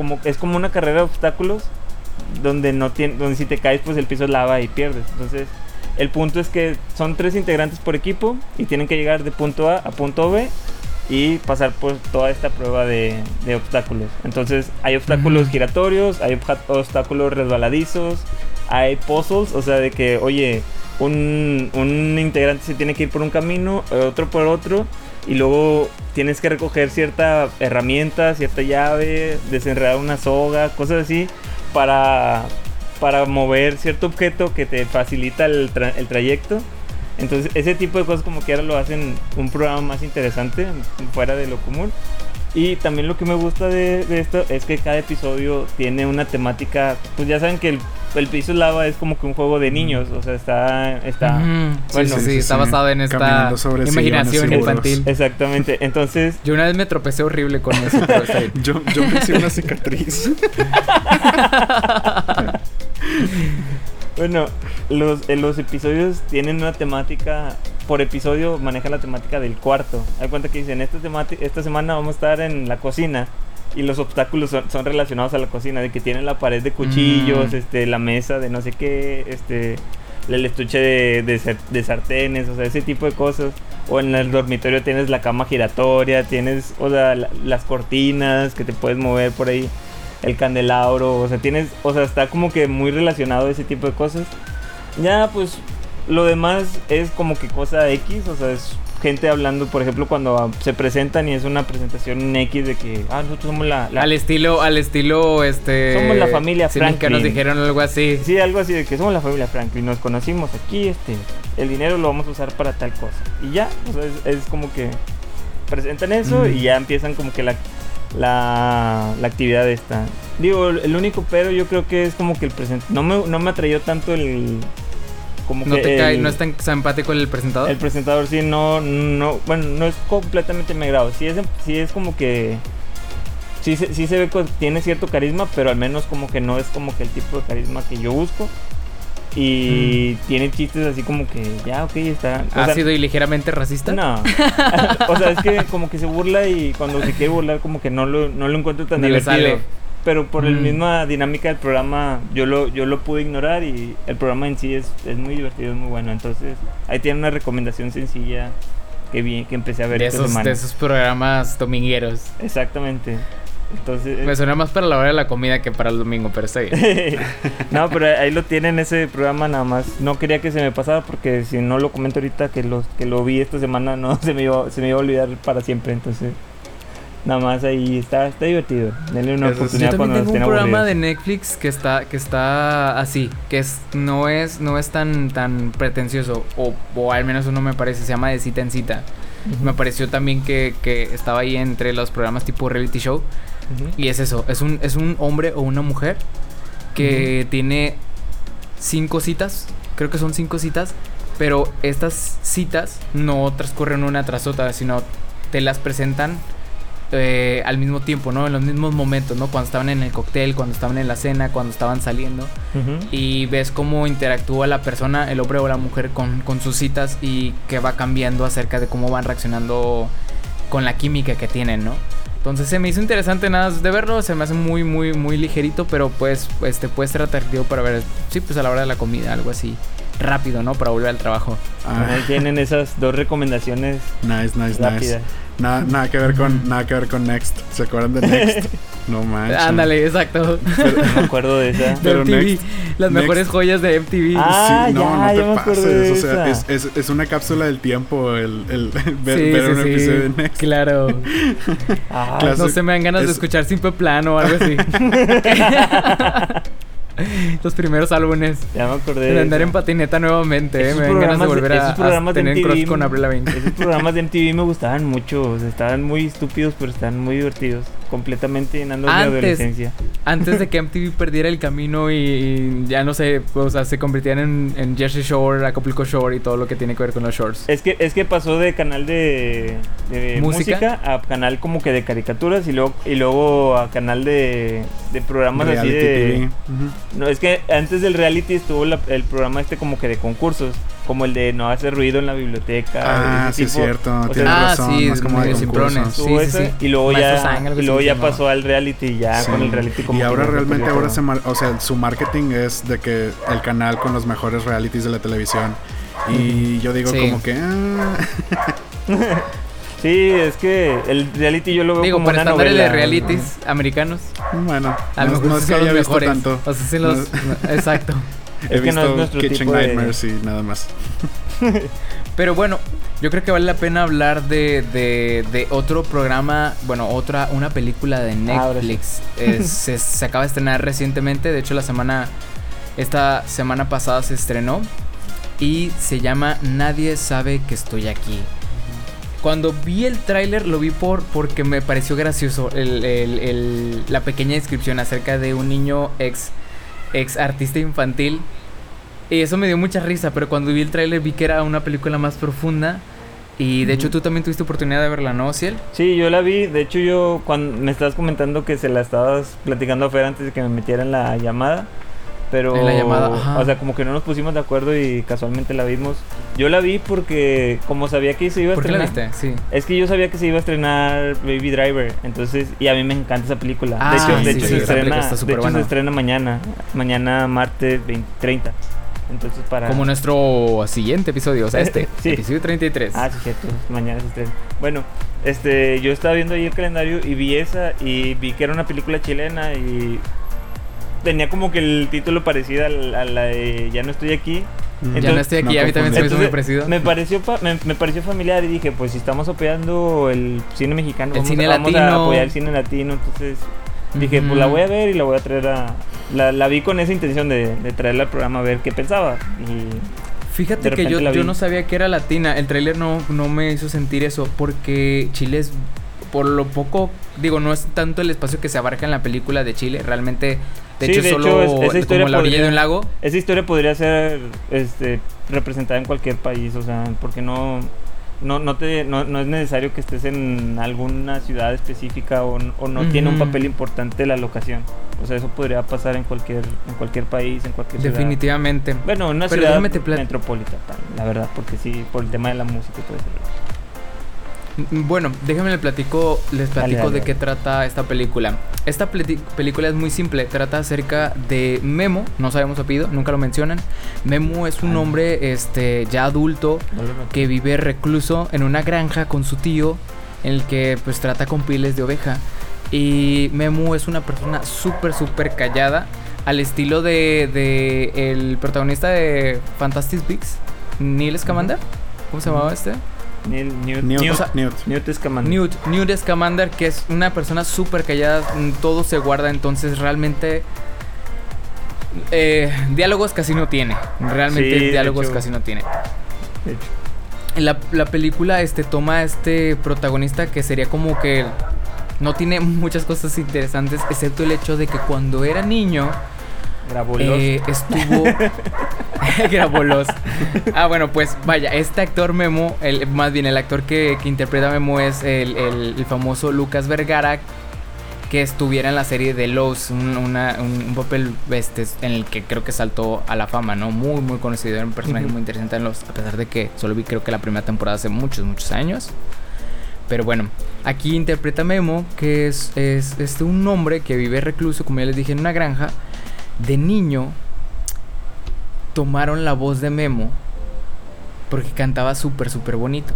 S1: como es como una carrera de obstáculos, donde no tiene, donde si te caes, pues el piso es lava y pierdes. Entonces, el punto es que son tres integrantes por equipo y tienen que llegar de punto A a punto B y pasar por toda esta prueba de, de obstáculos. Entonces, hay obstáculos
S2: Ujú.
S1: giratorios, hay obstáculos resbaladizos, hay puzzles, o sea, de que, oye, un, un integrante se tiene que ir por un camino, otro por otro, y luego tienes que recoger cierta herramienta, cierta llave, desenredar una soga, cosas así, para, para mover cierto objeto que te facilita el, el trayecto. Entonces, ese tipo de cosas como que ahora lo hacen un programa más interesante, fuera de lo común. Y también lo que me gusta de, de esto es que cada episodio tiene una temática, pues ya saben que el, el piso lava es como que un juego de niños, o sea, está... está bueno,
S2: sí, sí,
S3: sí,
S2: está
S3: sí.
S2: basado en esta
S3: sobre
S2: imaginación infantil.
S1: Exactamente, entonces
S2: Yo una vez me tropecé horrible con eso, pero está bien.
S3: Yo, yo me hice una cicatriz.
S1: Bueno, los, eh, los episodios tienen una temática, por episodio manejan la temática del cuarto. Hay cuenta que dicen, esta, esta semana vamos a estar en la cocina y los obstáculos son, son relacionados a la cocina, de que tienen la pared de cuchillos,
S2: Mm.
S1: este, la mesa de no sé qué, este, el estuche de, de de sartenes, o sea, ese tipo de cosas. O en el dormitorio tienes la cama giratoria, tienes, o sea, la- las cortinas que te puedes mover por ahí el candelabro, o sea, tienes, o sea, está como que muy relacionado ese tipo de cosas. Ya, pues, lo demás es como que cosa X, o sea, es gente hablando, por ejemplo, cuando se presentan y es una presentación en X de que, ah, nosotros somos la... la-
S2: Al estilo, al estilo, este...
S1: Somos la familia
S2: sí, que nos
S1: Franklin.
S2: dijeron algo así.
S1: Sí, algo así de que somos la familia Franklin, nos conocimos aquí, este, el dinero lo vamos a usar para tal cosa. Y ya, o sea, es, es como que presentan eso
S2: Mm.
S1: y ya empiezan como que la, la, la actividad esta. Digo, el único pero yo creo que es como que el present no me, no me atrayó tanto el... Como
S2: No
S1: que
S2: te cae,
S1: el-
S2: no es tan simpático el presentador.
S1: el presentador sí no, no, bueno, no es completamente mi grado. Sí es, sí es como que, sí, se- sí se ve que tiene cierto carisma, pero al menos como que no es como que el tipo de carisma que yo busco. Y tiene chistes así como que, ya, ok, está. o sea,
S2: ¿Ácido y ligeramente racista?
S1: No. o sea, es que como que se burla y cuando se quiere burlar como que no lo, no lo encuentro tan
S2: Ni le
S1: divertido.
S2: sale.
S1: Pero por la
S2: Mm.
S1: misma dinámica del programa, yo lo, yo lo pude ignorar y el programa en sí es, es muy divertido, es muy bueno. Entonces, ahí tiene una recomendación sencilla que vi, que empecé a ver
S2: De esos,
S1: semana.
S2: de esos programas domingueros.
S1: Exactamente. Entonces,
S2: Me suena más para la hora de la comida que para el domingo, pero está bien.
S1: no, pero ahí lo tienen ese programa nada más. No quería que se me pasara porque si no lo comento ahorita que lo, que lo vi esta semana no se me iba, se me iba a olvidar para siempre. Entonces, nada más ahí está, está divertido. Denle una
S3: Eso sí.
S2: Yo
S1: oportunidad
S2: también
S1: cuando
S2: tengo un programa
S1: aburridos.
S2: de Netflix que está, que está así, que es, no es, no es tan, tan pretencioso, o, o al menos uno me parece, se llama de cita en cita.
S1: Ujú.
S2: Me pareció también que, que estaba ahí entre los programas tipo reality show.
S1: Ujú.
S2: Y es eso, es un, es un hombre o una mujer que tiene cinco citas, creo que son cinco citas, pero estas citas no transcurren una tras otra, sino te las presentan eh, al mismo tiempo, ¿no? En los mismos momentos, ¿no? Cuando estaban en el cóctel, cuando estaban en la cena, cuando estaban saliendo. Y ves cómo interactúa la persona, el hombre o la mujer, con, con sus citas y que va cambiando acerca de cómo van reaccionando con la química que tienen, ¿no? Entonces se me hizo interesante nada de verlo, se me hace muy, muy, muy ligerito, pero pues este puede ser atractivo para ver, sí, pues a la hora de la comida, algo así rápido, ¿no? Para volver al trabajo.
S3: Ah,
S1: Ahí tienen esas dos recomendaciones
S3: nice, nice, nice. Nada, nada que ver con, nada que ver con Next. ¿Se acuerdan de Next? No manches.
S2: Ándale, exacto.
S1: No me acuerdo de esa.
S3: Pero
S2: MTV,
S3: Next-
S2: las
S3: Next-
S2: mejores joyas de MTV.
S1: Ah,
S3: sí, no,
S1: ya,
S3: no te
S1: ya me acuerdo
S3: pases.
S1: de
S3: O sea, es, es, es una cápsula del tiempo el, el ver,
S2: Sí,
S3: ver
S2: sí,
S3: un
S2: sí,
S3: episodio de Next.
S2: Claro.
S1: Ah,
S2: No se me dan ganas de
S3: es-
S2: escuchar Simple Plan o algo así. Los primeros álbumes.
S1: ya me acordé.
S2: De andar
S1: esa.
S2: en patineta nuevamente, eh.
S1: Esos
S2: Me dan ganas de volver a, a
S1: programas de
S2: tener
S1: MTV
S2: cross con Avril Lavigne.
S1: Esos programas de MTV me gustaban mucho. o sea, estaban muy estúpidos, pero estaban muy divertidos. Completamente llenando de
S2: Antes.
S1: adolescencia.
S2: Antes de que MTV perdiera el camino y, y ya no sé, o sea, se convirtieran en, en Jersey Shore, Acapulco Shore y todo lo que tiene que ver con los shorts.
S1: Es que, es que pasó de canal de, de
S2: ¿Música?
S1: música? a canal como que de caricaturas y luego, y luego a canal de, de programas así de...
S3: TV. Ujú.
S1: No, es que antes del reality estuvo la- el programa este como que de concursos, como el de no hacer ruido en la biblioteca.
S3: Ah, sí, es
S1: tipo.
S3: cierto.
S1: o sea,
S3: Tienes
S2: ah,
S3: razón.
S2: sí,
S3: más como de concursos.
S2: Sí, sí,
S1: ese,
S2: sí.
S1: Y luego
S2: Maestro
S1: ya,
S2: Sang,
S1: y luego ya pasó al reality ya
S3: Sí.
S1: con el reality como
S3: y ahora realmente ahora se mar- o sea, su marketing es de que el canal con los mejores realities de la televisión. Y yo digo
S2: Sí.
S3: como que ah,
S1: Sí, es que el reality yo lo veo
S2: Digo,
S1: como
S2: para
S1: una novela.
S2: de realities americanos,
S3: bueno,
S2: a lo
S3: no,
S2: mejor
S3: no es que haya
S2: los
S3: visto
S2: mejores.
S3: tanto.
S2: O sea, sí los... exacto.
S3: He
S1: Es que no
S3: visto Kitchen
S1: tipo de-
S3: Nightmares y nada más.
S2: Pero bueno, yo creo que vale la pena hablar de, de, de otro programa, bueno, otra, una película de
S1: sí.
S2: Netflix. Eh, se, se acaba de estrenar recientemente, de hecho la semana, esta semana pasada se estrenó y se llama Nadie sabe que estoy aquí. Cuando vi el tráiler lo vi por porque me pareció gracioso el- el- el- la pequeña descripción acerca de un niño ex, ex artista infantil y eso me dio mucha risa, pero cuando vi el tráiler vi que era una película más profunda. Y de hecho tú también tuviste oportunidad de verla, ¿no, Ciel?
S1: Sí, yo la vi. De hecho, yo cuando me estabas comentando que se la estabas platicando a Fer antes de que me metiera en la llamada. Pero,
S2: En la llamada, ajá.
S1: o sea, como que no nos pusimos de acuerdo y casualmente la vimos. Yo la vi porque, como sabía que se iba a
S2: ¿Por qué la
S1: estrenar.
S2: viste? Sí.
S1: Es que yo sabía que se iba a estrenar Baby Driver, entonces, y a mí me encanta esa película.
S2: Ah,
S1: de hecho, de
S2: sí,
S1: hecho
S2: sí,
S1: se estrena, de hecho
S2: buena.
S1: se estrena mañana, mañana martes 20, 30. Entonces para
S2: Como nuestro siguiente episodio, o sea, este,
S1: Sí.
S2: episodio 33.
S1: Ah, sí, cierto. Mañana se estrena. Bueno, este, yo estaba viendo ahí el calendario y vi esa y vi que era una película chilena y tenía como que el título parecido al- a la de Ya no estoy aquí.
S2: ya no estoy aquí, a mí también se me hizo muy parecido.
S1: Me pareció, fa- me, me pareció familiar y dije, pues si estamos apoyando el cine mexicano,
S2: El
S1: vamos,
S2: cine
S1: a, vamos a apoyar el cine latino. Entonces dije, pues la voy a ver y la voy a traer a... La, la vi con esa intención de, de traerla al programa a ver qué pensaba. Y
S2: Fíjate que yo,
S1: la
S2: yo no sabía que era latina. El tráiler no, no me hizo sentir eso. Porque Chile es, por lo poco, digo, no es tanto el espacio que se abarca en la película de Chile. Realmente, de
S1: Sí,
S2: hecho,
S1: de
S2: solo
S1: hecho, es- esa
S2: como
S1: historia
S2: la orilla
S1: podría-
S2: de un lago.
S1: esa historia podría ser este, representada en cualquier país, o sea, porque no... No, no, te, no, no es necesario que estés en alguna ciudad específica o, o no tiene un papel importante la locación. O sea, eso podría pasar en cualquier, en cualquier país, en cualquier ciudad.
S2: Definitivamente.
S1: Bueno, una
S2: Pero
S1: ciudad metropolitana, la verdad, porque sí, por el tema de la música y todo eso.
S2: Bueno, déjenme les platico, les platico
S1: dale,
S2: de qué trata esta película. Esta película es muy simple, trata acerca de Memo, no sabemos su apellido, nunca lo mencionan. Memo es un hombre este ya adulto que vive recluso en una granja con su tío, en el que pues trata con piles de oveja. Y Memu es una persona súper, súper callada, al estilo de, de el protagonista de Fantastic Beasts, Neil Scamander. ¿Cómo se llamaba este?
S1: Neil, Newt,
S3: Newt,
S1: Newt,
S2: o sea,
S3: Newt.
S1: Newt Scamander.
S2: Newt, Newt Scamander, que es una persona súper callada, mm, todo se guarda, entonces realmente eh, diálogos casi no tiene. Realmente
S1: Sí,
S2: diálogos
S1: hecho.
S2: casi no tiene.
S1: de hecho.
S2: La, la película este, toma a este protagonista que sería como que no tiene muchas cosas interesantes, excepto el hecho de que cuando era niño eh, estuvo. grabó los. Ah, bueno, pues vaya, este actor Memo, el, más bien el actor que, que interpreta a Memo es el, el- el famoso Lucas Vergara, que estuviera en la serie de Los, un, una- un- un papel este, en el que creo que saltó a la fama, ¿no? Muy, muy conocido, era un personaje muy interesante en Los, a pesar de que solo vi creo que la primera temporada hace muchos, muchos años. Pero bueno, aquí interpreta a Memo, que es, es este, un hombre que vive recluso, como ya les dije, en una granja. De niño, tomaron la voz de Memo porque cantaba súper, súper bonito.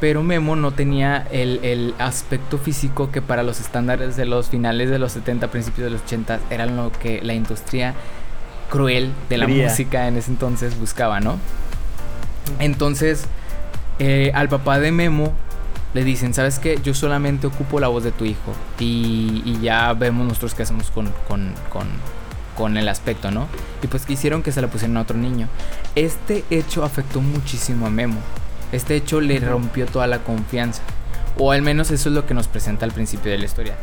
S2: Pero Memo no tenía el, el aspecto físico que para los estándares de los finales de los 70, principios de los 80 eran lo que la industria cruel de la
S1: Quería.
S2: música en ese entonces buscaba, ¿no? Entonces, eh, al papá de Memo le dicen, ¿sabes qué? Yo solamente ocupo la voz de tu hijo. Y, y ya vemos nosotros qué hacemos con, con, con, con el aspecto, ¿no? Y pues quisieron que se la pusieran a otro niño. Este hecho afectó muchísimo a Memo. Este hecho le rompió toda la confianza. O al menos eso es lo que nos presenta al principio de la historia.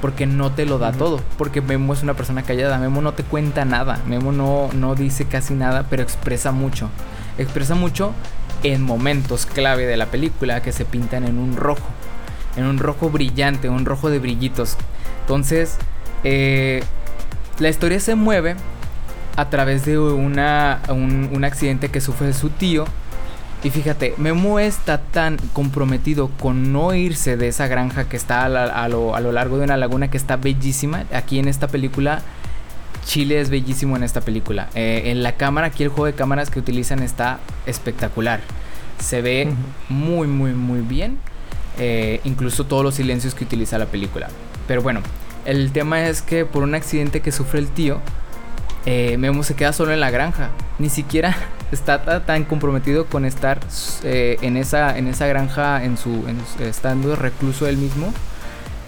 S2: porque no te lo da todo, porque Memo es una persona callada, Memo no te cuenta nada, Memo no, no dice casi nada, pero expresa mucho, expresa mucho en momentos clave de la película que se pintan en un rojo, en un rojo brillante, un rojo de brillitos. Entonces, eh, la historia se mueve a través de una, un, un accidente que sufre su tío. Y fíjate, Memo está tan comprometido con no irse de esa granja que está a, la- a lo, a lo largo de una laguna que está bellísima. Aquí en esta película, Chile es bellísimo en esta película. Eh, en la cámara, aquí el juego de cámaras que utilizan está espectacular. Se ve muy, muy, muy bien. Eh, incluso todos los silencios que utiliza la película. Pero bueno, el tema es que por un accidente que sufre el tío, eh, Memo se queda solo en la granja. Ni siquiera está ta- tan comprometido con estar eh, en, esa, en esa granja, en su, en estando recluso él mismo,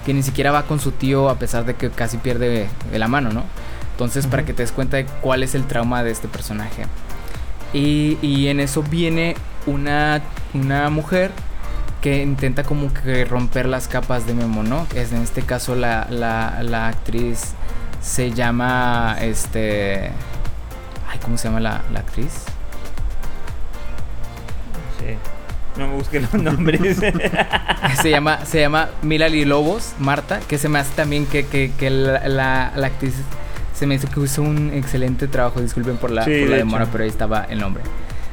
S2: que ni siquiera va con su tío a pesar de que casi pierde la mano, ¿no? Entonces, para que te des cuenta de cuál es el trauma de este personaje. Y, y en eso viene una, una mujer que intenta como que romper las capas de Memo, ¿no? Es en este caso la, la, la actriz se llama este ay cómo se llama la, la actriz
S1: Sí. No me busqué los nombres.
S2: se llama se llama Milali Lobos Marta que se me hace también que, que, que la, la, la actriz se me hizo que hizo un excelente trabajo disculpen por la,
S1: Sí,
S2: por la
S1: de
S2: demora pero ahí estaba el nombre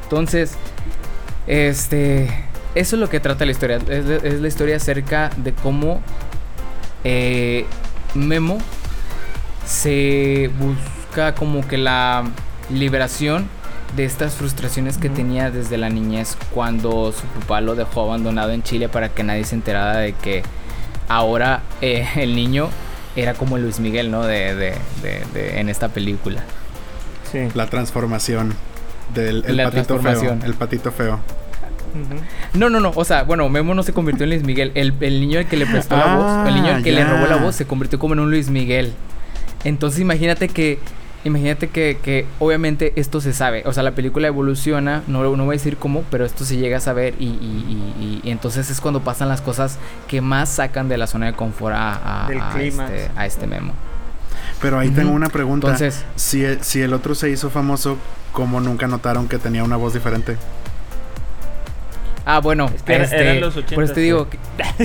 S2: entonces este eso es lo que trata la historia es, la- es la historia acerca de cómo eh, Memo se busca como que la liberación de estas frustraciones que tenía desde la niñez cuando su papá lo dejó abandonado en Chile para que nadie se enterara de que ahora eh, el niño era como Luis Miguel, ¿no? De, de- de- de- en esta película.
S1: sí.
S3: La transformación del el
S2: La
S3: patito
S2: transformación.
S3: feo. El patito feo.
S2: No, no, no, o sea, bueno, Memo no se convirtió en Luis Miguel. El, el niño al que le prestó la voz, el niño al que le
S3: Ah,
S2: robó la voz, se convirtió como en un Luis Miguel. Entonces imagínate que, imagínate que, que obviamente esto se sabe. O sea, la película evoluciona, no, no voy a decir cómo, pero esto se llega a saber y, y- y- y- y entonces es cuando pasan las cosas que más sacan de la zona de confort a, a- este, a este Memo.
S3: Pero ahí tengo una pregunta.
S2: Entonces,
S3: si, el, si el otro se hizo famoso, ¿cómo nunca notaron que tenía una voz diferente?
S2: Ah, bueno,
S1: Es que
S2: este,
S1: eran los
S2: por
S1: 80s,
S2: eso te digo que...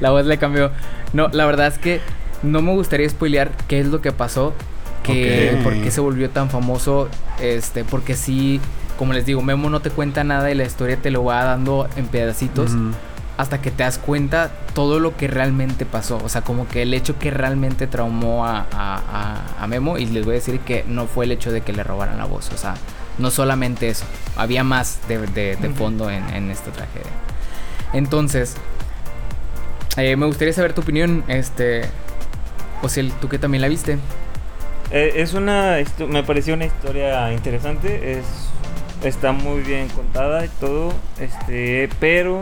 S2: la voz le cambió. No, la verdad es que no me gustaría spoilear qué es lo que pasó, que
S3: Ok.
S2: por qué se volvió tan famoso, este, porque sí, como les digo, Memo no te cuenta nada y la historia te lo va dando en pedacitos hasta que te das cuenta todo lo que realmente pasó, o sea, como que el hecho que realmente traumó a, a- a- a Memo y les voy a decir que no fue el hecho de que le robaran la voz, o sea, no solamente eso, había más de, de- fondo en, en esta tragedia. Entonces, eh, me gustaría saber tu opinión, este, o si tú que también la viste.
S1: Eh, es una. Me pareció una historia interesante. Es, está muy bien contada y todo. Este. Pero.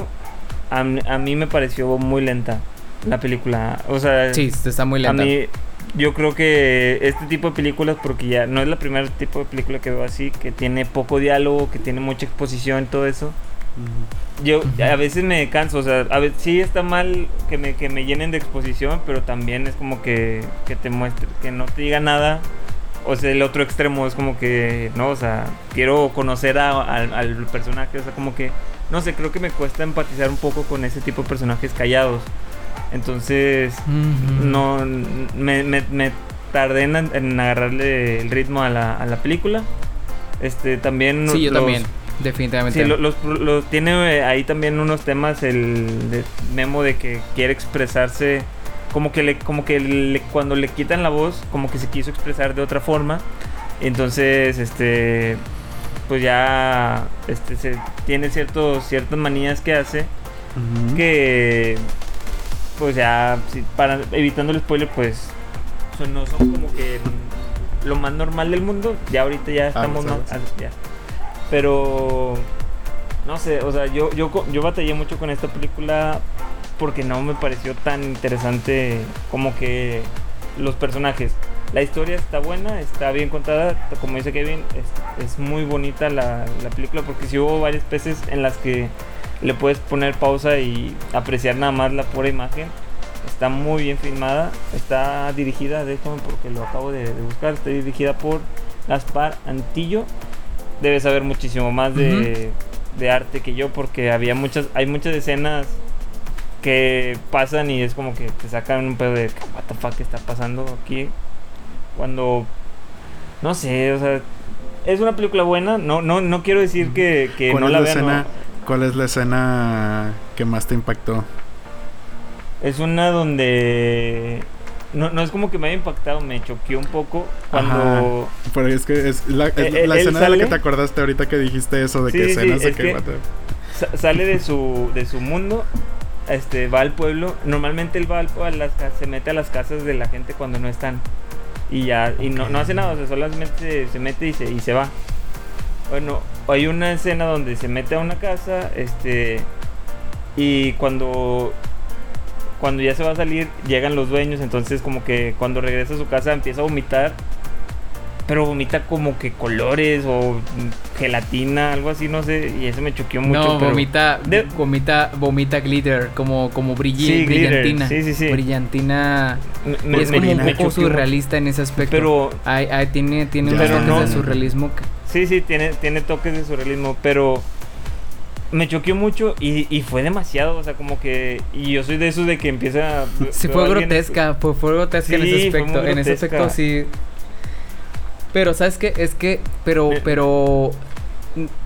S1: A, a mí me pareció muy lenta la película. O sea.
S2: Sí, está muy
S1: A
S2: lenta.
S1: mí. Yo creo que este tipo de películas, porque ya no es la primera tipo de película que veo así, que tiene poco diálogo, que tiene mucha exposición, todo eso. Yo a veces me canso, o sea, a veces sí está mal que me, que me llenen de exposición, pero también es como que, que te muestre, que no te diga nada. O sea, el otro extremo es como que, no, o sea, quiero conocer a- al- al personaje, o sea, como que, no sé, creo que me cuesta empatizar un poco con ese tipo de personajes callados. Entonces,
S2: Ujú.
S1: no, me, me- me tardé en, en agarrarle el ritmo a la, a la película. Este, también
S2: Sí, yo
S1: los-
S2: también, definitivamente.
S1: Sí, lo- los, los- tiene eh, ahí también unos temas el de Memo de que quiere expresarse como que le como que le- cuando le quitan la voz como que se quiso expresar de otra forma. Entonces, este pues ya este se tiene ciertos ciertas manías que hace
S3: Ujú.
S1: que pues ya para evitando el spoiler pues son, no son como que lo más normal del mundo ya ahorita ya estamos
S3: sabes.
S1: más ah, ya. pero no sé o sea yo yo yo batallé mucho con esta película porque no me pareció tan interesante como que los personajes la historia está buena está bien contada como dice Kevin es, es muy bonita la, la película porque sí hubo varias veces en las que le puedes poner pausa y apreciar nada más la pura imagen. Está muy bien filmada. Está dirigida, déjame porque lo acabo de, de buscar. Está dirigida por Gaspar Antillo. Debe saber muchísimo más de, de arte que yo porque había muchas, hay muchas escenas que pasan y es como que te sacan un pedo de what the fuck está pasando aquí. Cuando no sé, o sea, es una película buena, no no no quiero decir que, que
S3: ¿Cuál
S1: no la
S3: la
S1: vean.
S3: escena?
S1: no.
S3: ¿Cuál es la escena que más te impactó?
S1: Es una donde no, no es como que me haya impactado, me choqueó un poco cuando
S3: Pero es que es la, es
S1: Eh,
S3: la escena de la que te acordaste ahorita que dijiste eso de
S1: Sí,
S3: que
S1: sí,
S3: escenas de
S1: es
S3: que,
S1: que-
S3: what the-
S1: sa- sale de su de su mundo, este va al pueblo. Normalmente él va al- a las se mete a las casas de la gente cuando no están y ya y no, no hace nada, o sea, solamente se mete y se y se va. Bueno, hay una escena donde se mete a una casa, este y cuando cuando ya se va a salir llegan los dueños, entonces como que cuando regresa a su casa empieza a vomitar. Pero vomita como que colores o gelatina, algo así, no sé. Y eso me choqueó mucho.
S2: no,
S1: pero-
S2: vomita,
S1: de-
S2: vomita, vomita glitter, como, como brilli-
S1: Sí, glitter,
S2: brillantina.
S1: sí, sí, sí.
S2: Brillantina.
S1: Me-
S2: es
S1: me-
S2: como un poco surrealista en ese aspecto.
S1: Pero
S2: tiene tiene unos toques
S3: no-
S2: de surrealismo.
S1: sí, sí, tiene, tiene toques de surrealismo, pero me choqueó mucho y, y fue demasiado, o sea, como que... Y yo soy de esos de que empieza...
S2: Sí, fue grotesca, fue, fue grotesca en ese aspecto. En ese aspecto sí. Pero, ¿sabes qué? Es que, pero,
S1: Eh.
S2: pero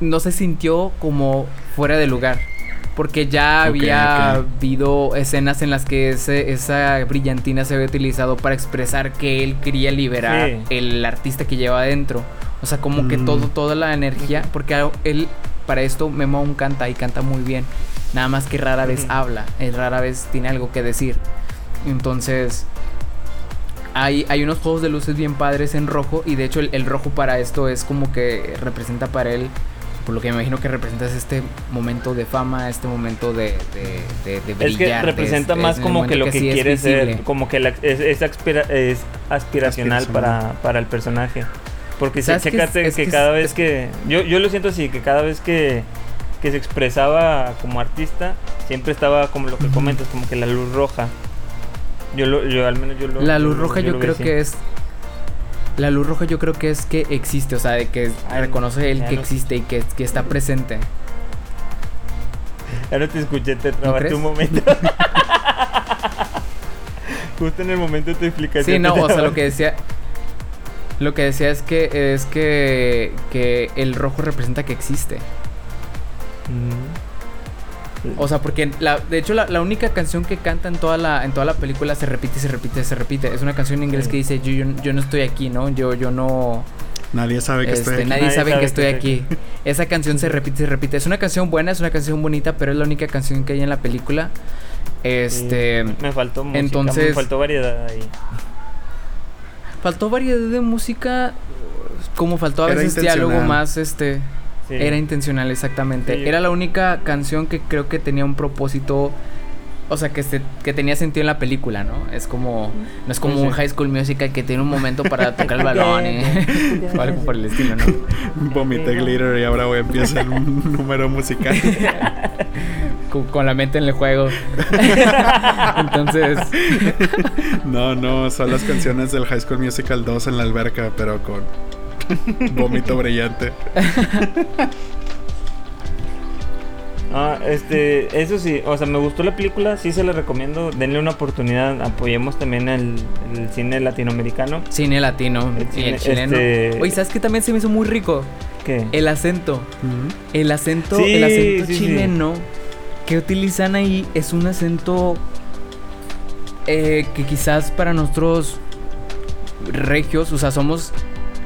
S2: no se sintió como fuera de lugar. Porque ya había
S3: ok.
S2: habido escenas en las que ese, esa brillantina se había utilizado para expresar que él quería liberar
S1: Sí.
S2: el artista que lleva adentro. O sea, como que
S3: Mm.
S2: todo, toda la energía. Porque él, para esto, Memo aún canta y canta muy bien. Nada más que rara vez habla. Él rara vez tiene algo que decir. Entonces, hay, hay unos juegos de luces bien padres en rojo. Y de hecho, el, el rojo para esto es como que representa para él. Por lo que me imagino que representa es este momento de fama, este momento de, de, de, de
S1: Es que
S2: brillar,
S1: representa
S2: es
S1: más como que lo que,
S2: sí
S1: quiere ser, como que la- es, es, aspira- es aspiracional
S3: Aspiracional.
S1: para, para el personaje. Porque si
S2: ¿Sabes qué es-
S1: chécate
S2: es
S1: que,
S2: que es-
S1: cada vez que... Yo, yo lo siento así, que cada vez que, que se expresaba como artista, siempre estaba como lo que comentas, como que la luz roja. Yo, lo, yo al menos yo lo...
S2: La
S1: yo
S2: luz
S1: lo-
S2: roja yo, creo que es... La luz roja yo creo que es que existe, o sea, de que
S1: Ay,
S2: reconoce él que
S1: no-
S2: existe y que, que está presente.
S1: Ya no te escuché, te trabaste un momento. Justo en el momento de tu explicación.
S2: Sí,
S1: te
S2: no, o sea, lo que decía... Lo que decía es que es que, que el rojo representa que existe.
S1: Mm.
S2: O sea, porque la, de hecho la, la única canción que canta en toda la en toda la película se repite, se repite, se repite. Es una canción en inglés
S1: Sí.
S2: que dice yo, yo, yo no estoy aquí, ¿no? Yo yo no
S3: Nadie sabe que
S2: este,
S3: estoy aquí.
S2: nadie,
S1: Nadie
S2: sabe,
S1: sabe
S2: que estoy
S1: que estoy
S2: aquí. Esa canción se repite, se repite. Es una canción buena, es una canción bonita, pero es la única canción que hay en la película. Este,
S1: Sí, me faltó música,
S2: entonces-
S1: me faltó variedad ahí.
S2: faltó variedad de música, como faltó a
S3: Era
S2: veces diálogo más este
S1: Sí.
S2: Era intencional, exactamente.
S1: Sí.
S2: Era la única canción que creo que tenía un propósito. O sea, que, se- que tenía sentido en la película, ¿no? Es como. No es como
S1: Sí,
S2: un. High School Musical que tiene un momento para tocar el balón, ¿eh? o algo por el estilo, ¿no?
S3: Vomité glitter y ahora voy a empezar un número musical.
S2: Con, con la mente en el juego. Entonces.
S3: No, no, son las canciones del High School Musical 2 en la alberca, pero con vómito brillante.
S1: Ah, este, eso sí, o sea, me gustó la película, sí se la recomiendo, denle una oportunidad, apoyemos también el, el cine latinoamericano.
S2: Cine latino
S1: El
S2: y
S1: cine,
S2: el chileno.
S1: este-
S2: Oye, ¿sabes qué también se me hizo muy rico?
S1: ¿Qué?
S2: El acento. El acento,
S1: Sí,
S2: el acento
S1: sí, sí.
S2: chileno que utilizan ahí es un acento eh, que quizás para nosotros regios, o sea, somos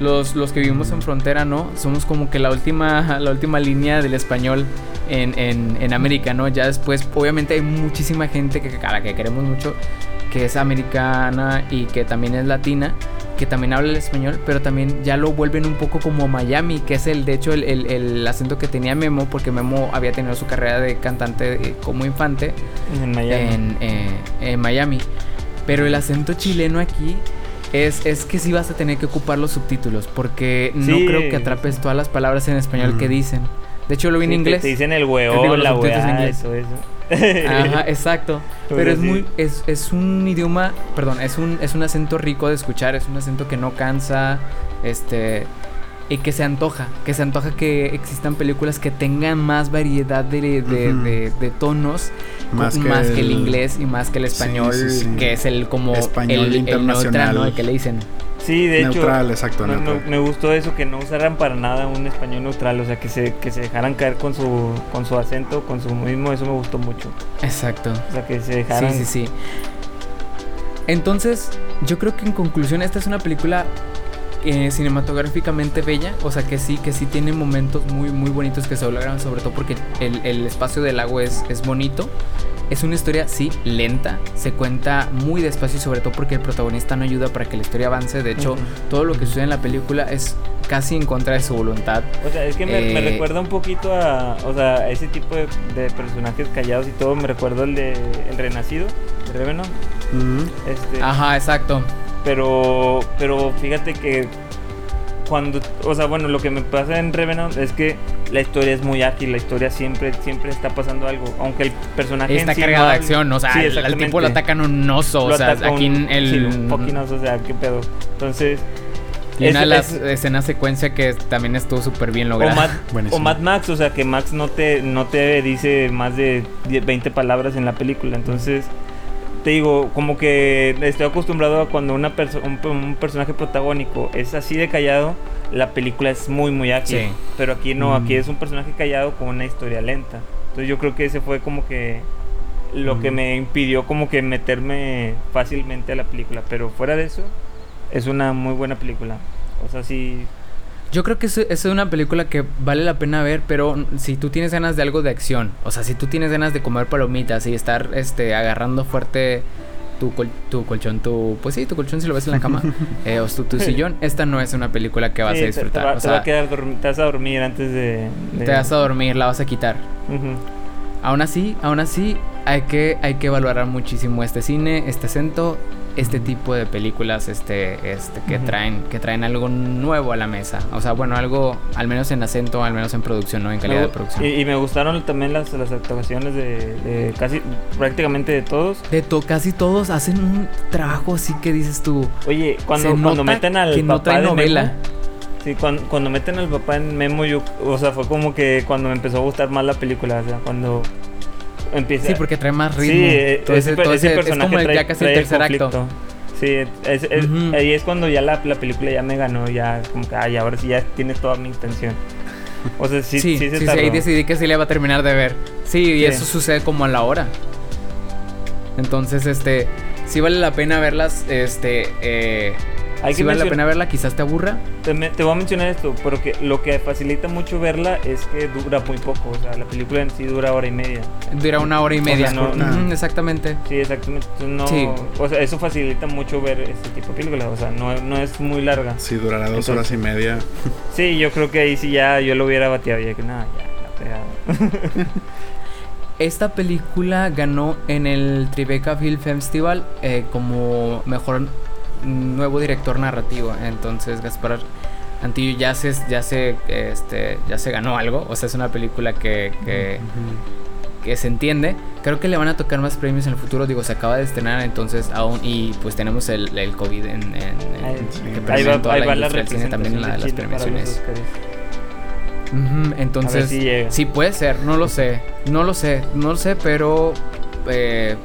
S2: los, los que vivimos en frontera, ¿no? Somos como que la última, la última línea del español en, en, en América, ¿no? Ya después, obviamente hay muchísima gente que, a la que queremos mucho, que es americana y que también es latina, que también habla el español, pero también ya lo vuelven un poco como Miami, que es el, de hecho, el, el- el acento que tenía Memo, porque Memo había tenido su carrera de cantante eh, como infante
S1: En Miami.
S2: en, eh, en Miami. Pero el acento chileno aquí es, es que sí vas a tener que ocupar los subtítulos, porque no creo que atrapes todas las palabras en español que dicen. De hecho, lo vi en
S1: Sí,
S2: inglés.
S1: Te, dicen el
S2: los
S1: la
S2: inglés.
S1: eso, eso.
S2: Ajá, exacto. Pero
S1: Pero
S2: es
S1: sí.
S2: muy, es, es un idioma, perdón, es un, es un acento rico de escuchar, es un acento que no cansa, este, y que se antoja, que se antoja que existan películas que tengan más variedad de, de, de- de tonos,
S3: Más
S2: más,
S3: que
S2: que, el,
S3: el-
S2: inglés y más que el español,
S3: sí, sí.
S2: que es el como
S3: Español
S2: el, el
S3: internacional.
S2: neutral, ¿no? El que le dicen.
S1: Sí, de hecho.
S3: neutral, exacto,
S1: Me, me-
S3: neutral.
S1: me gustó eso, que no usaran para nada un español neutral, o sea, que se, que se dejaran caer con su, con su acento, con su mismo, eso me gustó mucho.
S2: Exacto.
S1: O sea, que se dejaran...
S2: Sí, sí, sí. Entonces, yo creo que en conclusión esta es una película eh, cinematográficamente bella, o sea que sí, que sí tiene momentos muy, muy bonitos que se logran, sobre todo porque el, el espacio del lago es, es bonito. Es una historia, sí, lenta, se cuenta muy despacio y sobre todo porque el protagonista no ayuda para que la historia avance. De hecho, todo lo que sucede en la película es casi en contra de su voluntad.
S1: O sea, es que me, me
S2: Eh,
S1: recuerda un poquito a, o sea, a ese tipo de, de personajes callados y todo, me recuerda el de El Renacido, de Revenant, este,
S2: Ajá, exacto.
S1: Pero, pero fíjate que cuando, o sea, bueno, lo que me pasa en Revenant es que la historia es muy ágil, la historia siempre, siempre está pasando algo, aunque el personaje
S2: Está
S1: en sí no
S2: cargada de acción, o sea,
S1: Sí,
S2: al-
S1: exactamente.
S2: lo atacan un oso,
S1: Lo
S2: o sea, aquí
S1: un-
S2: en el...
S1: sí, un fucking oso, o sea, qué pedo. Entonces,
S2: Y una de
S1: es-
S2: las
S1: es-
S2: escenas secuencia que también estuvo súper bien
S1: o
S2: lograda.
S1: Mad,
S3: Buenísimo.
S1: o Mad Max, o sea, que Max no te, no te dice más de 10, 20 palabras en la película. Entonces, te digo, como que estoy acostumbrado a cuando una perso- un, un personaje protagónico es así de callado, la película es muy, muy ágil.
S2: Sí.
S1: Pero aquí no, aquí
S3: Mm.
S1: es un personaje callado con una historia lenta. Entonces, yo creo que ese fue como que lo que
S3: Mm.
S1: me impidió como que meterme fácilmente a la película. Pero fuera de eso, es una muy buena película. O sea, sí,
S2: Yo creo que es, es una película que vale la pena ver, pero si tú tienes ganas de algo de acción, o sea, si tú tienes ganas de comer palomitas y estar este, agarrando fuerte tu, col- tu colchón, tu... Pues sí, tu colchón si lo ves en la cama, eh, o tu, tu sillón, esta no es una película que vas
S1: Sí,
S2: a
S1: te-
S2: disfrutar.
S1: Te, va,
S2: o
S1: te
S2: sea,
S1: va a quedar te vas a dormir antes de. de-
S2: te vas a dormir, la vas a quitar.
S1: Ujú.
S2: Aún así, aún así, hay que, hay que valorar muchísimo este cine, este acento, este tipo de películas, este, este, que traen, que traen algo nuevo a la mesa. O sea, bueno, algo, al menos en acento, al menos en producción, ¿no? En calidad
S1: Me
S2: de producción.
S1: Y, y me gustaron también las, las actuaciones de, de casi prácticamente de todos.
S2: De to casi todos hacen un trabajo así que dices tú.
S1: Oye, cuando, cuando meten al
S2: que no
S1: papá
S2: trae
S1: de
S2: novela.
S1: Memo, sí, cuando, cuando meten al papá en Memo, yo, o sea, fue como que cuando me empezó a gustar más la película, o sea, cuando empieza.
S2: Sí, porque trae más ritmo.
S1: Sí,
S2: Todo
S1: ese,
S2: es como el,
S1: trae-
S2: ya casi el tercer acto.
S1: Sí, es- ahí es cuando ya la, la película ya me ganó, ya como que, ay, ahora sí ya tiene toda mi intención. O sea, sí,
S2: Sí,
S1: sí,
S2: sí,
S1: se
S2: sí,
S1: tardó.
S2: ahí decidí que sí le va a terminar de ver. Sí, y
S1: Sí.
S2: eso sucede como a la hora. Entonces, este, sí vale la pena verlas, este, eh,
S1: Hay
S2: sí
S1: que
S2: vale la pena verla, quizás te aburra.
S1: Te, me- te voy a mencionar esto, porque lo que facilita mucho verla es que dura muy poco. O sea, la película en sí dura hora y media.
S2: Dura una hora y media.
S1: sea, no-
S2: Ujú, exactamente.
S1: Sí, exactamente. No,
S2: Sí.
S1: O sea, eso facilita mucho ver este tipo de películas. O sea, no, no es muy larga.
S3: Sí, durará dos
S1: Entonces-
S3: horas y media.
S1: Sí, yo creo que ahí sí ya yo lo hubiera bateado. Ya que nada, ya, la pegada.
S2: Esta película ganó en el Tribeca Film Festival eh, como mejor nuevo director narrativo. Entonces, Gaspar Antillo ya se, ya se, este, ya se ganó algo. O sea, es una película que, que, se entiende. Creo que le van a tocar más premios en el futuro. Digo, se acaba de estrenar, entonces aún. Y pues tenemos el, el COVID en, en- en-
S3: Sí,
S2: que
S1: ahí va,
S2: en toda
S1: ahí
S2: la
S1: va la
S2: cine, también en la de las
S1: representación
S2: premiaciones. entonces,
S1: si
S2: sí puede ser, no lo sé, no lo sé, no lo sé, pero eh,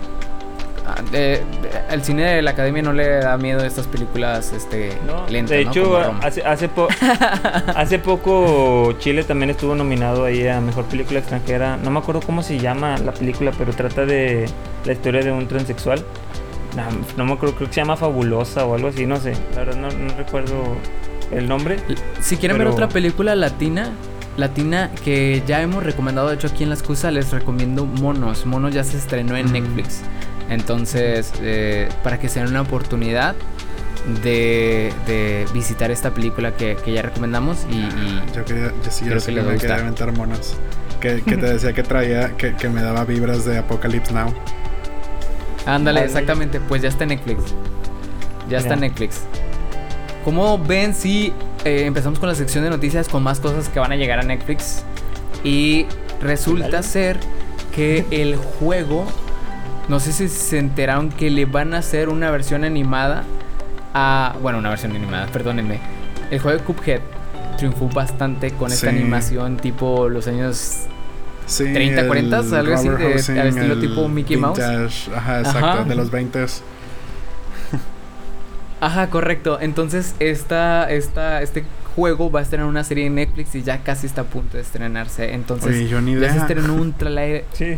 S2: eh, el cine de la academia no le da miedo estas películas este,
S1: No,
S2: lentas,
S1: de
S2: ¿no?
S1: hecho,
S2: Roma.
S1: hace, hace, po- hace poco Chile también estuvo nominado ahí a Mejor Película Extranjera. No me acuerdo cómo se llama la película, pero trata de la historia de un transexual. No, no me acuerdo, creo que se llama Fabulosa o algo así, no sé. La verdad no, no recuerdo el nombre.
S2: Si quieren ver
S1: pero-
S2: otra película latina, latina que ya hemos recomendado, de hecho aquí en La Excusa les recomiendo Monos. Monos ya se estrenó en
S3: Mm.
S2: Netflix. Entonces, eh, para que sea una oportunidad de, de visitar esta película que, que ya recomendamos y, y-
S3: Yo quería, yo sí, yo
S2: Creo
S3: sí
S2: que
S3: que me quería aventar monos. Que, que te decía que traía, que, que me daba vibras de Apocalypse Now.
S2: Ándale, exactamente, pues ya está en Netflix. Ya está en. Netflix. Como ven, si empezamos con la sección de noticias con más cosas que van a llegar a Netflix. Y resulta
S1: Dale.
S2: ser que el juego, no sé si se enteraron que le van a hacer una versión animada a, bueno, una versión animada, perdónenme. El juego de Cuphead triunfó bastante con esta
S3: Sí.
S2: animación tipo los años
S3: Sí,
S2: 30,
S3: el
S2: 40, algo así, de- al estilo tipo Mickey Mouse.
S3: Ajá, exacto,
S2: Ajá.
S3: de los 20
S2: Ajá, correcto. Entonces, esta, esta, este juego va a estrenar una serie en Netflix y ya casi está a punto de estrenarse. Entonces,
S3: Oye, yo ni
S2: ya
S3: idea.
S2: se estrenó un tráiler.
S1: Sí.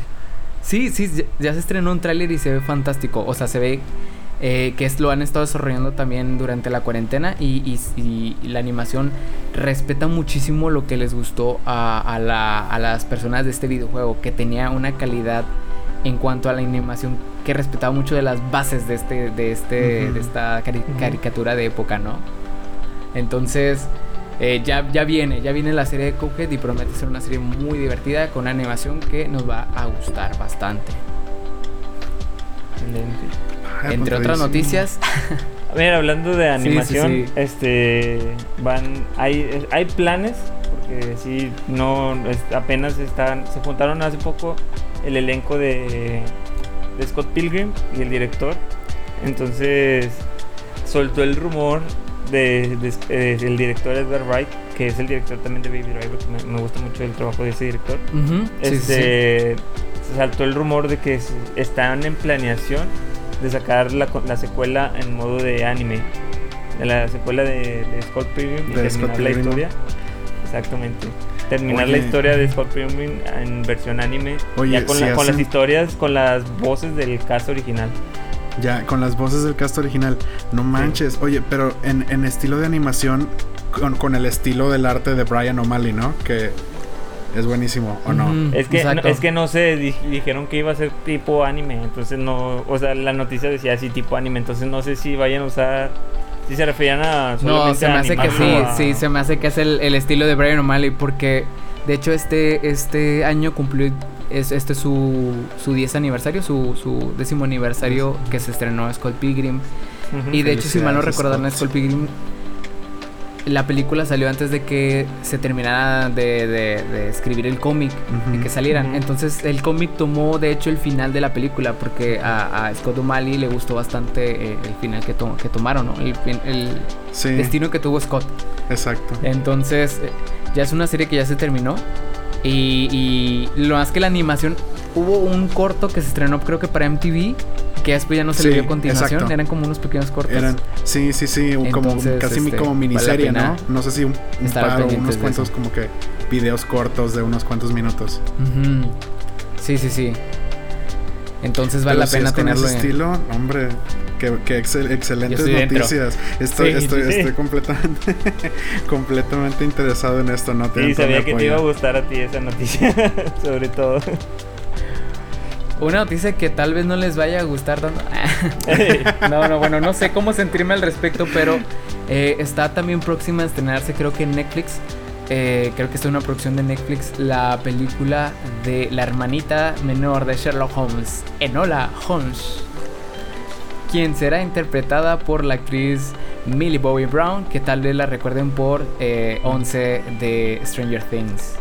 S2: Sí, sí, ya, se estrenó un tráiler y se ve fantástico. O sea, se ve eh, que es, lo han estado desarrollando también durante la cuarentena y, y- y la animación respeta muchísimo lo que les gustó a, a la- a las personas de este videojuego, que tenía una calidad en cuanto a la animación que respetaba mucho de las bases de este de este
S3: Ujú.
S2: de esta cari-
S1: Ujú.
S2: caricatura de época, ¿no? Entonces eh, ya, ya viene, ya viene la serie de Cuphead y promete ser una serie muy divertida con una animación que nos va a gustar bastante.
S1: Excelente.
S2: Entre otras
S3: apuntadísimo.
S2: noticias,
S1: A ver, hablando de
S2: Sí, sí,
S1: animación,
S2: sí.
S1: este van hay hay planes porque sí no es- apenas están se juntaron hace poco el elenco de, de Scott Pilgrim y el director. Entonces soltó el rumor de, de- eh, del director Edgar Wright, que es el director también de Baby Driver, que me, me gusta mucho el trabajo de ese director.
S2: sí, sí.
S1: este se saltó el rumor de que están en planeación de sacar la, co- la secuela en modo de anime de la secuela de, de Scott Pilgrim y
S3: De
S1: terminar
S3: Scott
S1: la
S3: Pilgrim.
S1: historia exactamente terminar la historia de Scott Pilgrim en versión anime
S3: Oye,
S1: ya con,
S3: si
S1: la- con las historias con las voces del cast original
S3: Ya, con las voces del cast original. No manches. Oye, pero en, en estilo de animación, con, con el estilo del arte de Brian O'Malley, ¿no? Que es buenísimo, ¿o no?
S1: Es que no, es que no sé di- dijeron que iba a ser tipo anime entonces no o sea la noticia decía así tipo anime entonces no sé si vayan a usar si se referían a
S2: No, se me hace que sí,
S1: a-
S2: sí, se me hace que es el, el estilo de Brian O'Malley porque de hecho este, este año cumplió, es, este es su, su 10 aniversario, su, su décimo aniversario que se estrenó Scott Pilgrim. Y de hecho, si mal no recordaron,
S3: Scott.
S2: Pilgrim, la película salió antes de que se terminara de, de- de escribir el cómic
S3: Ujú.
S2: que salieran. Entonces, el cómic tomó, de hecho, el final de la película porque a, a Scott O'Malley le gustó bastante eh, el final que, to- que tomaron, ¿no? El, fin- el
S3: Sí,
S2: destino que tuvo Scott.
S3: exacto.
S2: Entonces, eh, ya es una serie que ya se terminó. Y, y lo más que la animación, hubo un corto que se estrenó creo que para MTV, que después ya no se le dio continuación,
S3: exacto.
S2: eran como unos pequeños cortos.
S3: Eran, sí, sí, sí, como casi
S2: este,
S3: como
S2: vale
S3: miniserie, ¿no? No sé si un, par o unos cuantos como que videos cortos de unos cuantos minutos.
S2: Sí, sí, sí. Entonces vale
S3: Pero
S2: la
S3: si
S2: pena
S3: es con
S2: tenerlo
S3: ese
S2: en...
S3: estilo, hombre, qué, qué excel- excelentes
S2: dentro.
S3: noticias. Estoy,
S1: Sí,
S3: estoy,
S1: sí.
S3: estoy completamente, completamente interesado en esto, ¿no?
S1: Sí,
S3: mi
S1: sabía que te iba a gustar a ti esa noticia, sobre todo.
S2: Una noticia que tal vez no les vaya a gustar tanto. no, no, bueno, no sé cómo sentirme al respecto, pero eh, está también próxima a estrenarse, creo que en Netflix. eh, creo que es una producción de Netflix, la película de la hermanita menor de Sherlock Holmes, Enola Holmes, quien será interpretada por la actriz Millie Bobby Brown, que tal vez la recuerden por eh, 11 de Stranger Things.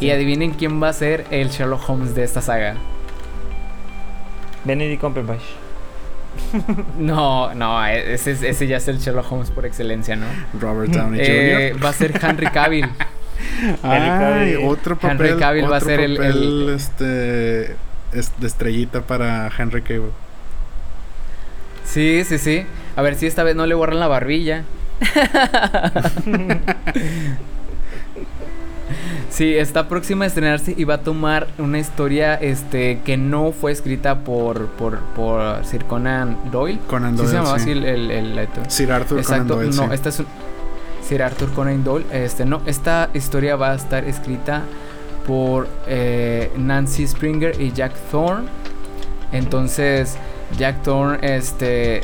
S2: Y adivinen quién va a ser el Sherlock Holmes de esta saga.
S1: Benedict Cumberbatch.
S2: No, no, ese, es- ese ya es el Sherlock Holmes por excelencia, ¿no?
S3: Robert Downey
S2: Eh,
S3: Jr.
S2: va a ser Henry Cavill.
S3: Ay, otro
S2: Henry
S3: papel,
S2: Cavill va a ser el-
S3: papel,
S2: el-
S3: este, es- de estrellita para Henry Cavill.
S2: Sí, sí, sí. A ver si esta vez no le borran la barbilla. Sí, está próxima a estrenarse y va a tomar una historia este que no fue escrita por por, por Sir Conan Doyle.
S3: Conan
S2: ¿Sí
S3: Doyle,
S2: se llamaba
S3: sí.
S2: así el, el?
S3: Sir Arthur
S2: Exacto,
S3: Conan Doyle,
S2: no,
S3: sí.
S2: esta es un Sir Arthur Conan Doyle, este no, esta historia va a estar escrita por eh, Nancy Springer y Jack Thorne. Entonces, Jack Thorne, este,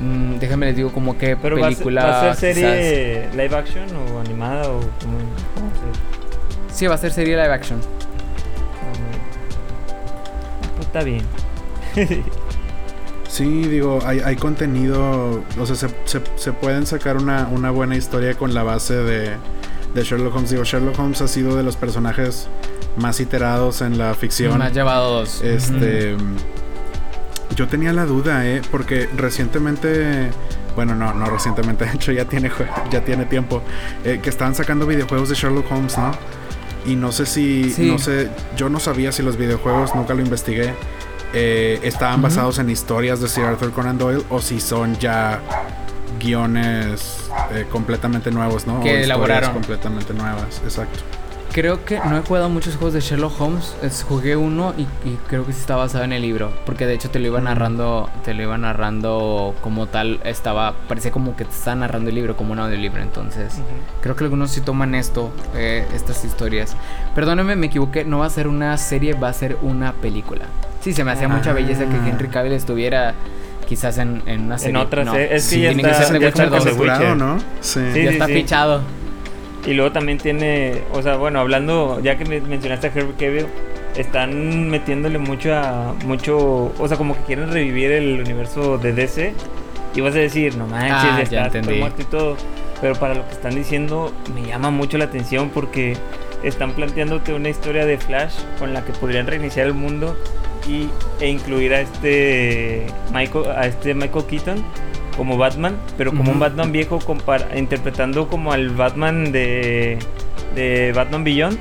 S2: mm, déjame les digo como que
S1: Pero va a ser-
S2: película.
S1: va a ser
S2: quizás-
S1: serie live action o animada o como cómo
S2: Sí, va a ser serie live action.
S1: Pues está bien.
S3: Sí, digo, hay, hay contenido, o sea, se, se- se pueden sacar una, una buena historia con la base de, de Sherlock Holmes. Digo, Sherlock Holmes ha sido de los personajes más iterados en la ficción.
S2: Me has llevado dos.
S3: Este. Yo tenía la duda, ¿eh? Porque recientemente. Bueno, no, no recientemente, de hecho ya tiene, ya tiene tiempo. eh, que estaban sacando videojuegos de Sherlock Holmes, ¿no? Y no sé si.
S2: Sí.
S3: No sé. Yo no sabía si los videojuegos, nunca lo investigué. eh, estaban basados en historias de Sir Arthur Conan Doyle o si son ya guiones eh, completamente nuevos, ¿no? O
S2: Que
S3: historias
S2: elaboraron.
S3: completamente nuevas, exacto.
S2: Creo que no he jugado muchos juegos de Sherlock Holmes. es- jugué uno y, y creo que sí está basado en el libro. Porque de hecho te lo iba narrando. Te lo iba narrando como tal. Estaba. Parecía como que te estaba narrando el libro como un audiolibro. Entonces. Creo que algunos sí toman esto, eh, estas historias. Perdóneme, me equivoqué. No va a ser una serie, va a ser una película. Sí, se me hacía mucha
S3: Ah.
S2: belleza que Henry Cavill estuviera quizás en, en una serie.
S1: otra
S2: No,
S1: serie. Es que
S3: Sí,
S1: ya
S2: tiene que
S1: está,
S2: ser de
S1: está
S2: Witcher
S3: Configurado,
S1: Witcher.
S3: ¿no? Sí.
S1: Sí,
S2: ya está fichado.
S1: Y luego también tiene, o sea, bueno, hablando, ya que me mencionaste a Henry Cavill, están metiéndole mucho a, mucho, o sea, como que quieren revivir el universo de DC. Y vas a decir, no manches,
S2: Ah, ya
S1: está muerto y todo. Pero para lo que están diciendo, me llama mucho la atención porque están planteándote una historia de Flash con la que podrían reiniciar el mundo y, e incluir a este Michael, a este Michael Keaton como Batman, pero como un. Batman viejo compara- interpretando como al Batman de, de Batman Beyond,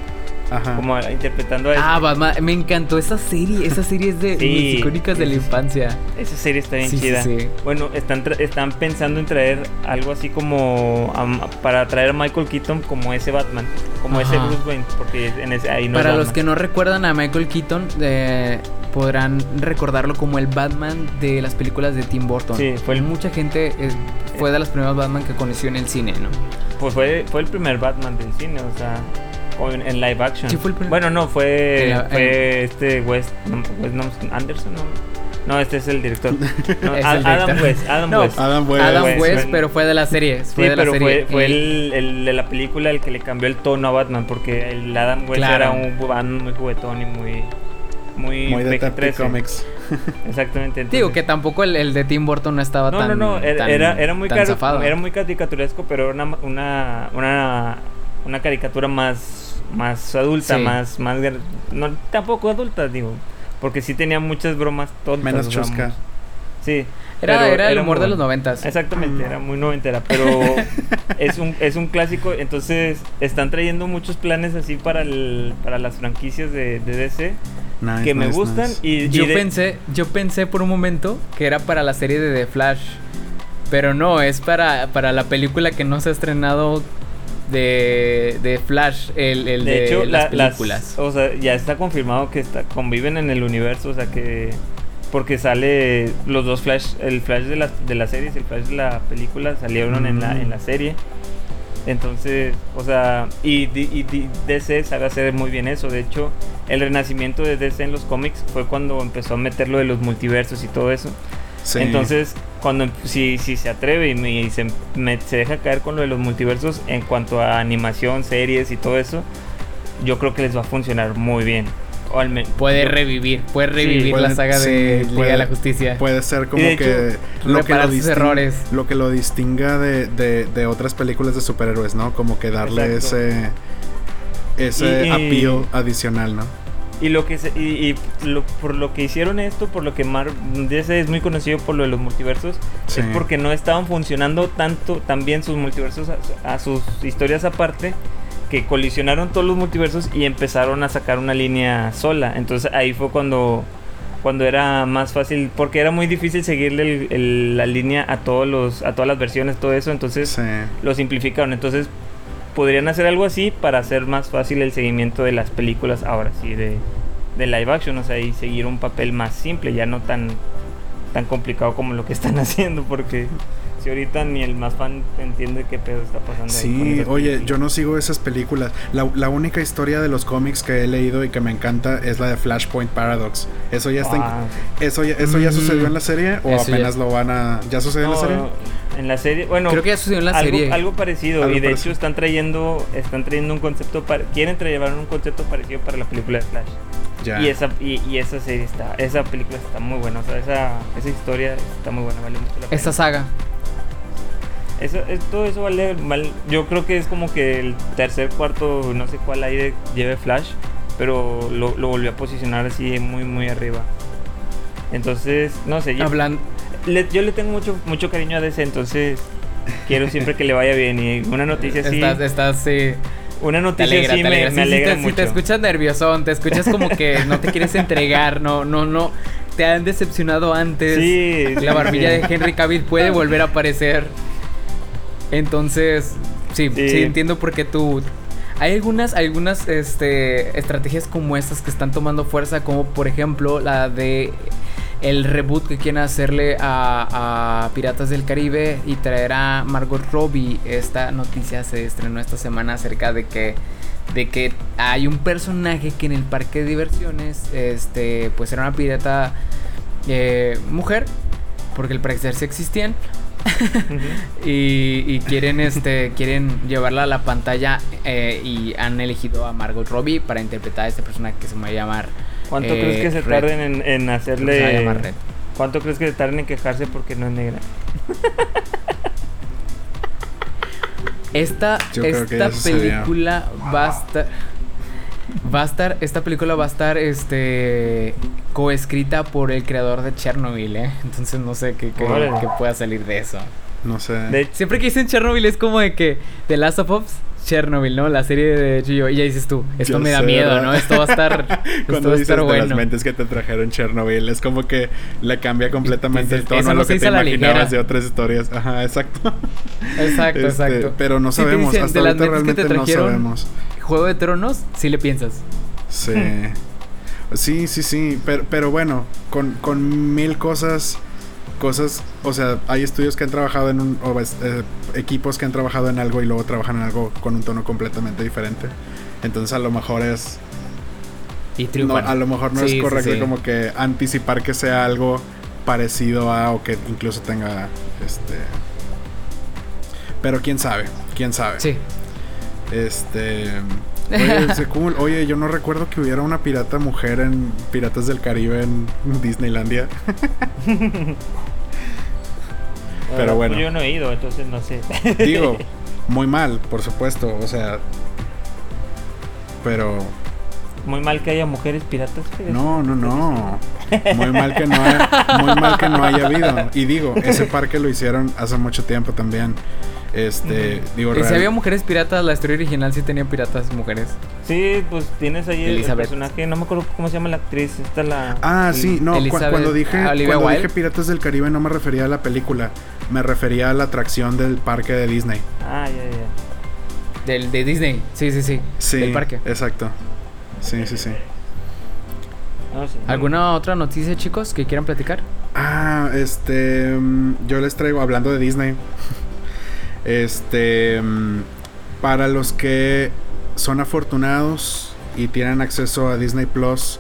S3: Ajá.
S1: como a- interpretando a
S2: Ah,
S1: este.
S2: Batman. Me encantó esa serie. Esa serie es de
S1: Sí,
S2: mis icónicas de la infancia.
S1: Esa serie está bien
S2: Sí, sí,
S1: chida.
S2: sí.
S1: Bueno, están, tra- están pensando en traer algo así como para traer a Michael Keaton como ese Batman, como ese. Bruce Wayne, porque en ese, ahí no es
S2: Para los que no recuerdan a Michael Keaton, eh, podrán recordarlo como el Batman de las películas de Tim Burton.
S1: Sí, fue el-
S2: Mucha gente eh, fue de las primeras Batman que conoció en el cine, ¿no?
S1: Pues fue, fue el primer Batman del cine, o sea, o en, en live action.
S2: Sí, fue el primer-
S1: Bueno, no, fue, fue este West, no, West no, Anderson, no. No, este es el director. No,
S2: Es
S1: A-
S2: el
S1: Adam
S2: director.
S1: West, Adam
S2: No,
S1: West.
S3: Adam West.
S2: Adam
S1: West,
S2: West,
S1: West.
S2: pero fue de la serie. Fue
S1: Sí,
S2: de la
S1: pero
S2: serie.
S1: fue, fue
S2: Y-
S1: el, el de la película el que le cambió el tono a Batman, porque el Adam West
S2: Claro.
S1: era un Batman muy juguetón y muy muy,
S3: Muy de Detective
S1: PG-13.
S3: Comics.
S1: Exactamente.
S2: Digo que tampoco el, el de Tim Burton no estaba
S1: no,
S2: tan.
S1: no, no, era,
S2: tan-
S1: era, era muy caro- era muy caricaturesco, pero era una, una, una, una caricatura más, más adulta,
S2: Sí.
S1: más, más, no, tampoco adulta, digo, porque sí tenía muchas bromas tontas.
S3: Menos chusca.
S1: Sí.
S2: Era,
S1: pero
S2: era el
S1: era
S2: humor de los noventas.
S1: Exactamente, era muy noventera, pero es un, es un clásico, entonces están trayendo muchos planes así para, el, para las franquicias de, de DC
S3: Nice,
S1: que me gustan
S3: nice.
S1: y, y
S2: Yo
S1: de-
S2: pensé, yo pensé por un momento que era para la serie de The Flash. Pero no, es para, para la película que no se ha estrenado de, de Flash, el, el de,
S1: de hecho
S2: las
S1: la-
S2: películas.
S1: o sea, ya está confirmado que está, conviven en el universo, o sea que porque sale los dos Flash, el Flash de las de las series, el Flash de la película salieron en la
S3: Mm.
S1: en la serie. Entonces, o sea, y, y D- DC sabe hacer muy bien eso. De hecho, el renacimiento de DC en los cómics fue cuando empezó a meter lo de los multiversos y todo eso.
S3: Sí.
S1: Entonces, cuando si, si se atreve y, me- y se, me- se deja caer con lo de los multiversos en cuanto a animación, series y todo eso, yo creo que les va a funcionar muy bien. O al men-
S2: Puede revivir, puede revivir
S3: puede-
S2: la saga
S3: sí,
S2: de Liga
S3: puede-
S2: de la Justicia.
S3: Puede ser como que
S1: hecho,
S3: lo que,
S2: reparar
S3: lo,
S2: sus errores.
S3: lo que lo distinga de, de, de otras películas de superhéroes, ¿no? Como que darle
S1: Exacto.
S3: ese ese
S1: Y-
S3: appeal adicional, ¿no?
S1: Y lo que se- y, y lo- por lo que hicieron esto, por lo que Mar DC es muy conocido por lo de los multiversos,
S3: Sí.
S1: es porque no estaban funcionando tanto también sus multiversos a, a sus historias aparte que colisionaron todos los multiversos y empezaron a sacar una línea sola. Entonces ahí fue cuando cuando era más fácil porque era muy difícil seguirle el- el- la línea a todos los a todas las versiones todo eso entonces
S3: Sí.
S1: lo simplificaron entonces podrían hacer algo así para hacer más fácil el seguimiento de las películas ahora sí de, de live action o sea y seguir un papel más simple ya no tan tan complicado como lo que están haciendo porque si ahorita ni el más fan entiende qué pedo está pasando ahí con
S3: Sí,
S1: esas
S3: oye,
S1: películas.
S3: yo no sigo esas películas. La, la única historia de los cómics que he leído y que me encanta es la de Flashpoint Paradox. Eso ya está en-
S1: Ah,
S3: eso ya, eso ya
S2: Mm.
S3: sucedió en la serie o
S2: Eso ya-
S3: apenas lo van a ya sucedió en la
S1: no,
S3: serie?
S1: en la serie bueno
S2: Creo que ya sucedió en la
S1: algo,
S2: serie.
S1: algo parecido
S3: Algo
S1: y de
S3: parecido.
S1: hecho están trayendo están trayendo un concepto para, quieren traer un concepto parecido para la película de Flash
S3: Ya.
S1: y esa y, y esa serie está esa película está muy buena o sea esa esa historia está muy buena vale mucho la pena
S2: Esta saga.
S1: Eso, es- todo eso vale mal. Yo creo que es como que el tercer, cuarto, no sé cuál aire lleve Flash, pero lo, lo volvió a posicionar así muy, muy arriba. Entonces, no sé, yo,
S2: Hablan-
S1: le- yo le tengo mucho, mucho cariño a DC, entonces quiero siempre que le vaya bien. Y una noticia así,
S2: Estás, estás, sí.
S1: una
S2: Te
S1: noticia
S2: alegra,
S1: así
S2: te
S1: me,
S2: alegra.
S1: me alegra
S2: te, sí,
S1: mucho.
S2: te escuchas nerviosón, te escuchas como que no te quieres entregar, no, no, no. Te han decepcionado antes.
S1: Sí,
S2: La barbilla
S1: sí.
S2: de Henry Cavill puede volver a aparecer. Entonces, sí, sí,
S1: Sí.
S2: entiendo por qué tú. Hay algunas, algunas este, estrategias como estas que están tomando fuerza, como por ejemplo la de el reboot que quieren hacerle a, a Piratas del Caribe y traer a Margot Robbie. Esta noticia se estrenó esta semana acerca de que de que hay un personaje que en el parque de diversiones, este, pues era una pirata eh, mujer, porque al parecer sí existían. Y, y quieren este quieren llevarla a la pantalla eh, y han elegido a Margot Robbie para interpretar a este personaje que se va a llamar
S1: ¿Cuánto
S2: eh,
S1: crees que se
S2: Red.
S1: tarden en, en
S2: se va a
S1: hacerle...
S2: llamar Red.
S1: ¿Cuánto crees que se tarden en quejarse porque no es negra?
S2: Esta, esta película va a estar. Va a estar. Esta película va a estar este. coescrita por el creador de Chernobyl, ¿eh? Entonces no sé qué, qué, pueda salir de eso.
S3: No sé.
S1: De
S2: Siempre que dicen Chernobyl es como de que. The Last of Us, Chernobyl, ¿no? La serie de Gio. Y ya dices tú, esto
S3: Yo
S2: me da
S3: sé,
S2: miedo,
S3: ¿verdad?
S2: ¿no? Esto va a estar. esto va a
S3: dices
S2: estar
S3: de
S2: bueno.
S3: las mentes que te trajeron Chernobyl, es como que le cambia completamente el
S2: Dices,
S3: tono
S2: eso
S3: a lo que te imaginabas
S2: ligera.
S3: de otras historias. Ajá, exacto.
S2: Exacto,
S3: Este,
S2: exacto.
S3: Pero no sabemos,
S2: dicen,
S3: hasta
S2: de las
S3: ahorita
S2: mentes que te
S3: realmente no
S2: trajeron-
S3: sabemos.
S2: Juego de Tronos, sí le piensas.
S3: Sí. Sí, sí, sí. Pero, pero bueno, con, con mil cosas. Cosas, o sea, hay estudios que han trabajado en un. o, es- eh, equipos que han trabajado en algo y luego trabajan en algo con un tono completamente diferente. Entonces, a lo mejor es.
S2: Y
S3: No, a lo mejor no
S2: Sí,
S3: es correcto
S2: sí.
S3: como que anticipar que sea algo parecido a o que incluso tenga este pero quién sabe, quién sabe.
S2: Sí.
S3: Este Oye, cool. Oye, yo no recuerdo que hubiera una pirata mujer en Piratas del Caribe en Disneylandia. Pero bueno.
S1: Yo no he ido, entonces no sé.
S3: Digo, muy mal, por supuesto, o sea, pero
S1: Muy mal que haya mujeres piratas. fíjate.
S3: No, no, no. Muy mal que no haya, muy mal que no haya habido. Y digo, ese parque lo hicieron hace mucho tiempo también. Este, digo,
S2: Y si
S3: real-
S2: había mujeres piratas, la historia original sí tenía piratas mujeres.
S1: Sí, pues tienes ahí el- personaje, no me acuerdo cómo se llama la actriz, esta la...
S3: Ah,
S1: el-
S3: sí, no, cu- cuando dije
S2: Olivia
S3: cuando dije Piratas del Caribe no me refería a la película, me refería a la atracción del parque de Disney.
S1: Ah, ya, ya.
S2: Del, de Disney. Sí, sí, sí.
S3: Sí,
S2: Del parque.
S3: exacto. Sí, sí, sí.
S1: No sé.
S2: ¿Alguna otra noticia, chicos, que quieran platicar?
S3: Ah, este. mm, Yo les traigo, hablando de Disney. Este. mm, Para los que son afortunados y tienen acceso a Disney Plus,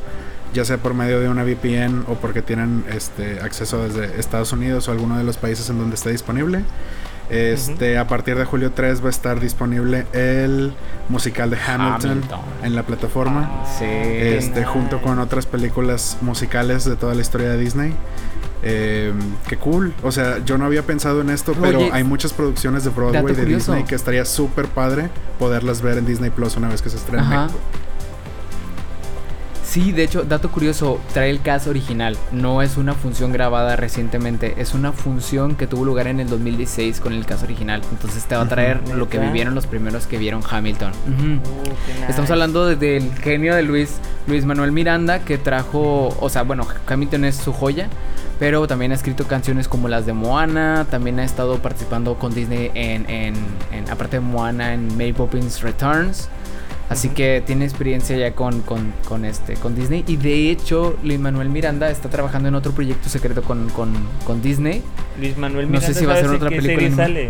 S3: ya sea por medio de una VPN o porque tienen este acceso desde Estados Unidos o alguno de los países en donde esté disponible. Este, a partir de julio 3 va a estar disponible el musical de Hamilton,
S2: Hamilton.
S3: en la plataforma.
S2: Sí.
S3: Este, junto con otras películas musicales de toda la historia de Disney. Eh, qué cool. O sea, yo no había pensado en esto, pero
S2: Oye,
S3: hay muchas producciones de Broadway de
S2: curioso.
S3: Disney que estaría súper padre poderlas ver en Disney Plus una vez que se estrenen.
S2: Sí, de hecho, dato curioso, trae el cast original. No es una función grabada recientemente, es una función que tuvo lugar en el 2016 con el cast original. Entonces te va a traer lo que vivieron los primeros que vieron Hamilton.
S1: Nice.
S2: Estamos hablando de- del genio de Luis, Luis Manuel Miranda, que trajo, o sea, bueno, Hamilton es su joya, pero también ha escrito canciones como las de Moana, también ha estado participando con Disney en, en, en- aparte de Moana, en Mary Poppins Returns. Así que tiene experiencia ya con, con, con este, con Disney. Y de hecho, Luis Manuel Miranda está trabajando en otro proyecto secreto con, con, con Disney.
S1: Luis Manuel
S2: No sé
S1: Miranda,
S2: si va a ser
S1: ¿sabes en
S2: otra
S1: qué
S2: película
S1: serie sale?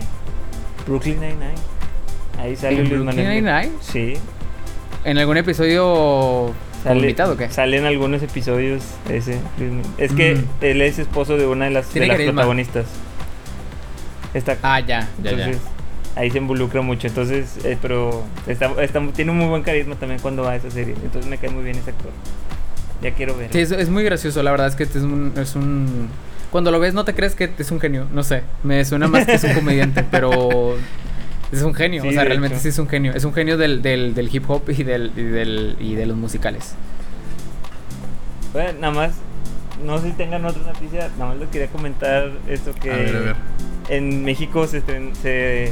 S1: Brooklyn Nine-Nine. Ahí sale
S2: ¿En
S1: Luis
S2: Brooklyn
S1: Manuel.
S2: Nine-Nine?
S1: Sí.
S2: ¿En algún episodio
S1: Sale,
S2: invitado o qué?
S1: Sale en algunos episodios ese. Es que
S2: Mm.
S1: él es esposo de una de las, de las protagonistas. Está,
S2: Ah, ya, ya, ya.
S1: Ahí se involucra mucho. Entonces, eh, pero está, está- tiene un muy buen carisma también cuando va a esa serie. Entonces me cae muy bien ese actor. Ya quiero ver.
S2: Sí, es, es muy gracioso, la verdad es que es un, es un cuando lo ves no te crees que es un genio, no sé, me suena más que es un comediante, pero es un genio,
S1: Sí,
S2: o sea, realmente
S1: hecho.
S2: sí es un genio, es un genio del, del, del hip hop y del, y del y de los musicales.
S1: Bueno, nada más, no sé si tengan otra noticia, nada más les quería comentar esto que
S3: A ver, a ver.
S1: en México se, estren- se re-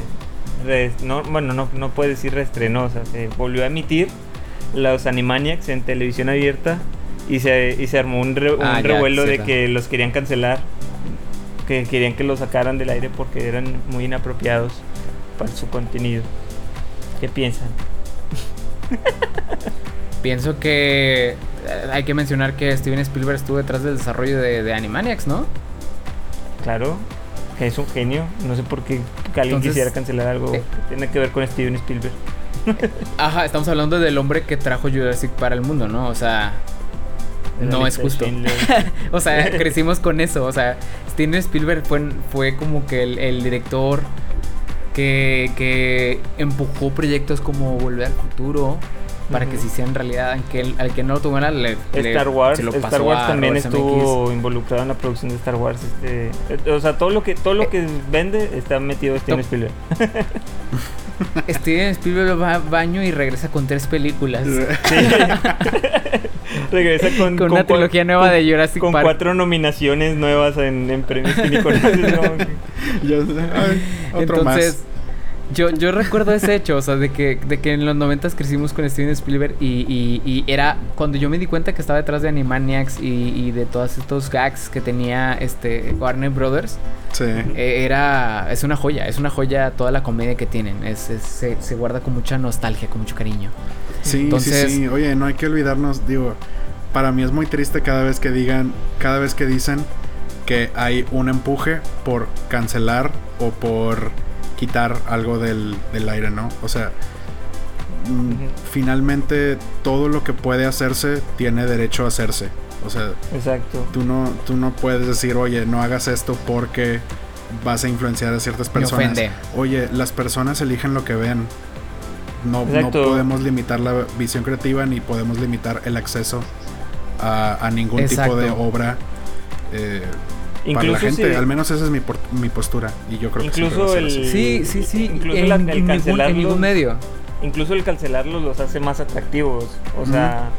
S1: no, bueno, no, no puede decir reestrenó, o sea, se volvió a emitir los Animaniacs en televisión abierta y se, y se armó un, re- un
S2: Ah, ya,
S1: revuelo de que los querían cancelar, que querían que los sacaran del aire porque eran muy inapropiados para su contenido. ¿Qué piensan?
S2: Pienso que eh, hay que mencionar que Steven Spielberg estuvo detrás del desarrollo de, de Animaniacs, ¿no?
S1: Claro, que es un genio, no sé por qué alguien
S2: Entonces,
S1: quisiera cancelar algo
S2: eh,
S1: que tiene que ver con Steven Spielberg.
S2: Ajá, estamos hablando del hombre que trajo Jurassic para el mundo, ¿no? O sea, no es justo. O sea, crecimos con eso. O sea, Steven Spielberg fue, fue como que el, el director que, que empujó proyectos como Volver al Futuro para que se hicieran realidad. Al que, al que no lo tomara, le,
S1: Star Wars,
S2: se lo
S1: Star Wars
S2: a
S1: también
S2: Robert
S1: estuvo involucrado en la producción de Star Wars. Este, eh, o sea, todo lo que todo lo que vende está metido Steven. Spielberg.
S2: Steven Spielberg va a baño y regresa con tres películas.
S1: Sí. Regresa con,
S2: Con una trilogía nueva
S1: con-
S2: de Jurassic
S1: con
S2: Park.
S1: cuatro nominaciones nuevas en, en premios.
S3: Ya sé. Ay, otro
S2: Entonces,
S3: más.
S2: Yo, yo recuerdo ese hecho, o sea, de que, de que en los noventas crecimos con Steven Spielberg y, y- y era cuando yo me di cuenta que estaba detrás de Animaniacs y, y de todos estos gags que tenía este Warner Brothers,
S3: Sí.
S2: eh, era, es una joya, es una joya toda la comedia que tienen, es, es- se, se guarda con mucha nostalgia, con mucho cariño.
S3: Sí,
S2: Entonces-
S3: sí, sí. Oye, no hay que olvidarnos, digo, para mí es muy triste cada vez que digan, cada vez que dicen que hay un empuje por cancelar o por quitar algo del, del aire, ¿no? O sea, mm, finalmente todo lo que puede hacerse tiene derecho a hacerse. O sea,
S1: Exacto.
S3: tú no, tú no puedes decir, oye, no hagas esto porque vas a influenciar a ciertas personas. Oye, las personas eligen lo que ven. No, no podemos limitar la visión creativa ni podemos limitar el acceso a, a ningún
S2: Exacto.
S3: tipo de obra eh, para la
S1: Incluso
S3: gente.
S1: si-
S3: Al menos esa es mi, por- mi postura y yo creo que
S1: Incluso
S3: ser
S1: el-.
S2: Sí, sí, sí,
S1: Incluso
S2: en,
S1: la- el
S2: en ningún, en ningún medio.
S1: incluso el cancelarlos los hace más atractivos. O sea,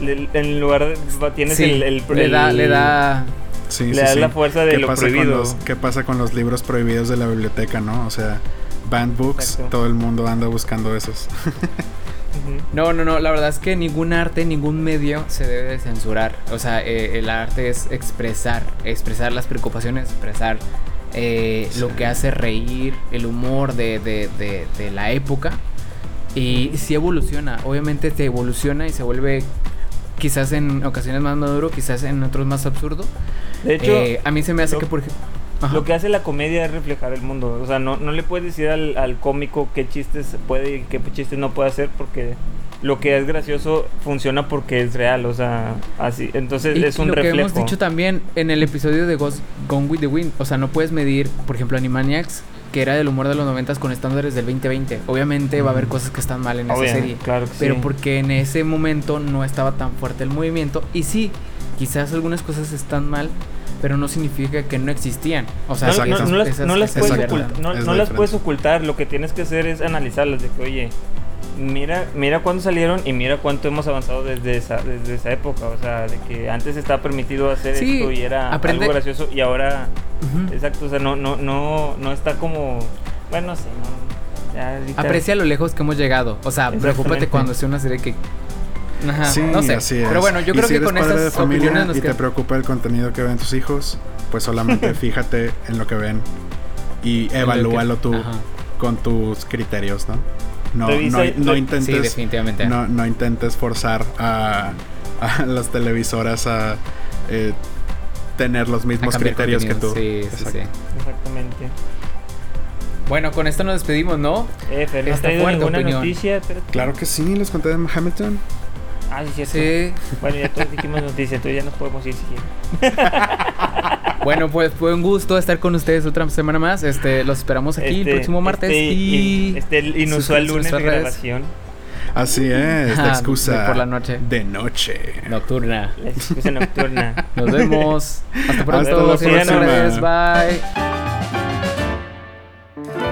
S1: le- en lugar de tienes
S2: Sí,
S1: el, el-
S2: le, da, le da...
S3: Sí,
S1: le
S3: sí,
S1: da
S3: sí.
S1: la fuerza de
S3: ¿Qué
S1: lo
S3: pasa, con
S1: prohibido.
S3: los, ¿Qué pasa con los libros prohibidos de la biblioteca, no? O sea, banned books,
S1: Exacto.
S3: todo el mundo anda buscando esos.
S2: No, no, no, la verdad es que ningún arte, ningún medio se debe de censurar. O sea, eh, el arte es expresar, expresar las preocupaciones, expresar eh, lo
S3: Sí.
S2: que hace reír, el humor de, de- de- de la época. Y si evoluciona, obviamente te evoluciona y se vuelve quizás en ocasiones más maduro, quizás en otros más absurdo.
S1: De hecho,
S2: Eh, a mí se me hace que, por ejemplo...
S1: lo que hace la comedia es reflejar el mundo. O sea, no, no le puedes decir al, al cómico qué chistes puede y qué chistes no puede hacer porque lo que es gracioso funciona porque es real. O sea, así. Entonces
S2: Y
S1: es un
S2: lo
S1: reflejo.
S2: que hemos dicho también en el episodio de Ghost Gone with the Wind, o sea, no puedes medir, por ejemplo, Animaniacs, que era del humor de los 90 con estándares del 2020. Obviamente va a haber
S3: Mm.
S2: cosas que están mal en esa
S1: Obvio,
S2: serie,
S1: Claro que
S2: pero
S1: sí.
S2: porque en ese momento no estaba tan fuerte el movimiento y sí, quizás algunas cosas están mal, pero no significa que no existían. O sea,
S1: no, las,
S2: esas-
S1: no las
S2: esas
S1: puedes ocultar, no, las puedes lo que tienes que hacer es analizarlas de que, oye, mira, mira cuándo salieron y mira cuánto hemos avanzado desde esa, desde esa época, o sea, de que antes estaba permitido hacer
S2: Sí,
S1: esto y era
S2: aprende-
S1: algo gracioso y ahora,
S2: Ujú.
S1: exacto, o sea, no, no, no, no está como, bueno, no, ya ahorita-
S2: Aprecia lo lejos que hemos llegado. O sea, preocúpate cuando sea una serie que... Ajá,
S3: Sí,
S2: no sé.
S3: así es.
S2: Pero bueno, yo
S3: Y
S2: creo
S3: si
S2: que
S3: eres
S2: con
S3: padre de
S2: estas opiniones
S3: familia
S2: nos
S3: y te preocupa el contenido que ven tus hijos, pues solamente fíjate en lo que ven y evalúalo tú
S2: Ajá.
S3: con tus criterios, ¿no? No, no, intentes
S2: Sí, definitivamente.
S3: no, no intentes forzar a, a las televisoras a eh, tener los mismos criterios que tú.
S2: Sí, sí,
S3: Exacto.
S2: sí.
S1: Exactamente.
S2: Bueno, con esto nos despedimos, ¿no?
S1: Eh, Fer, ¿no
S2: Esta fuerte
S1: ninguna
S2: opinión.
S1: noticia?
S3: Claro que sí, les conté de Hamilton.
S1: Ah, sí, cierto.
S2: Sí.
S1: Bueno, ya todos dijimos noticias, entonces ya nos podemos ir si quieren.
S2: Bueno, pues fue un gusto estar con ustedes otra semana más. Este, los esperamos aquí el
S1: Este-
S2: próximo martes
S1: este
S2: y
S1: este inusual lunes de grabación.
S3: Así es, la
S2: Ah,
S3: excusa
S2: de por la noche.
S3: de noche.
S2: Nocturna.
S1: La excusa nocturna.
S2: Nos vemos. Hasta pronto.
S3: Hasta la próxima.
S2: Bye.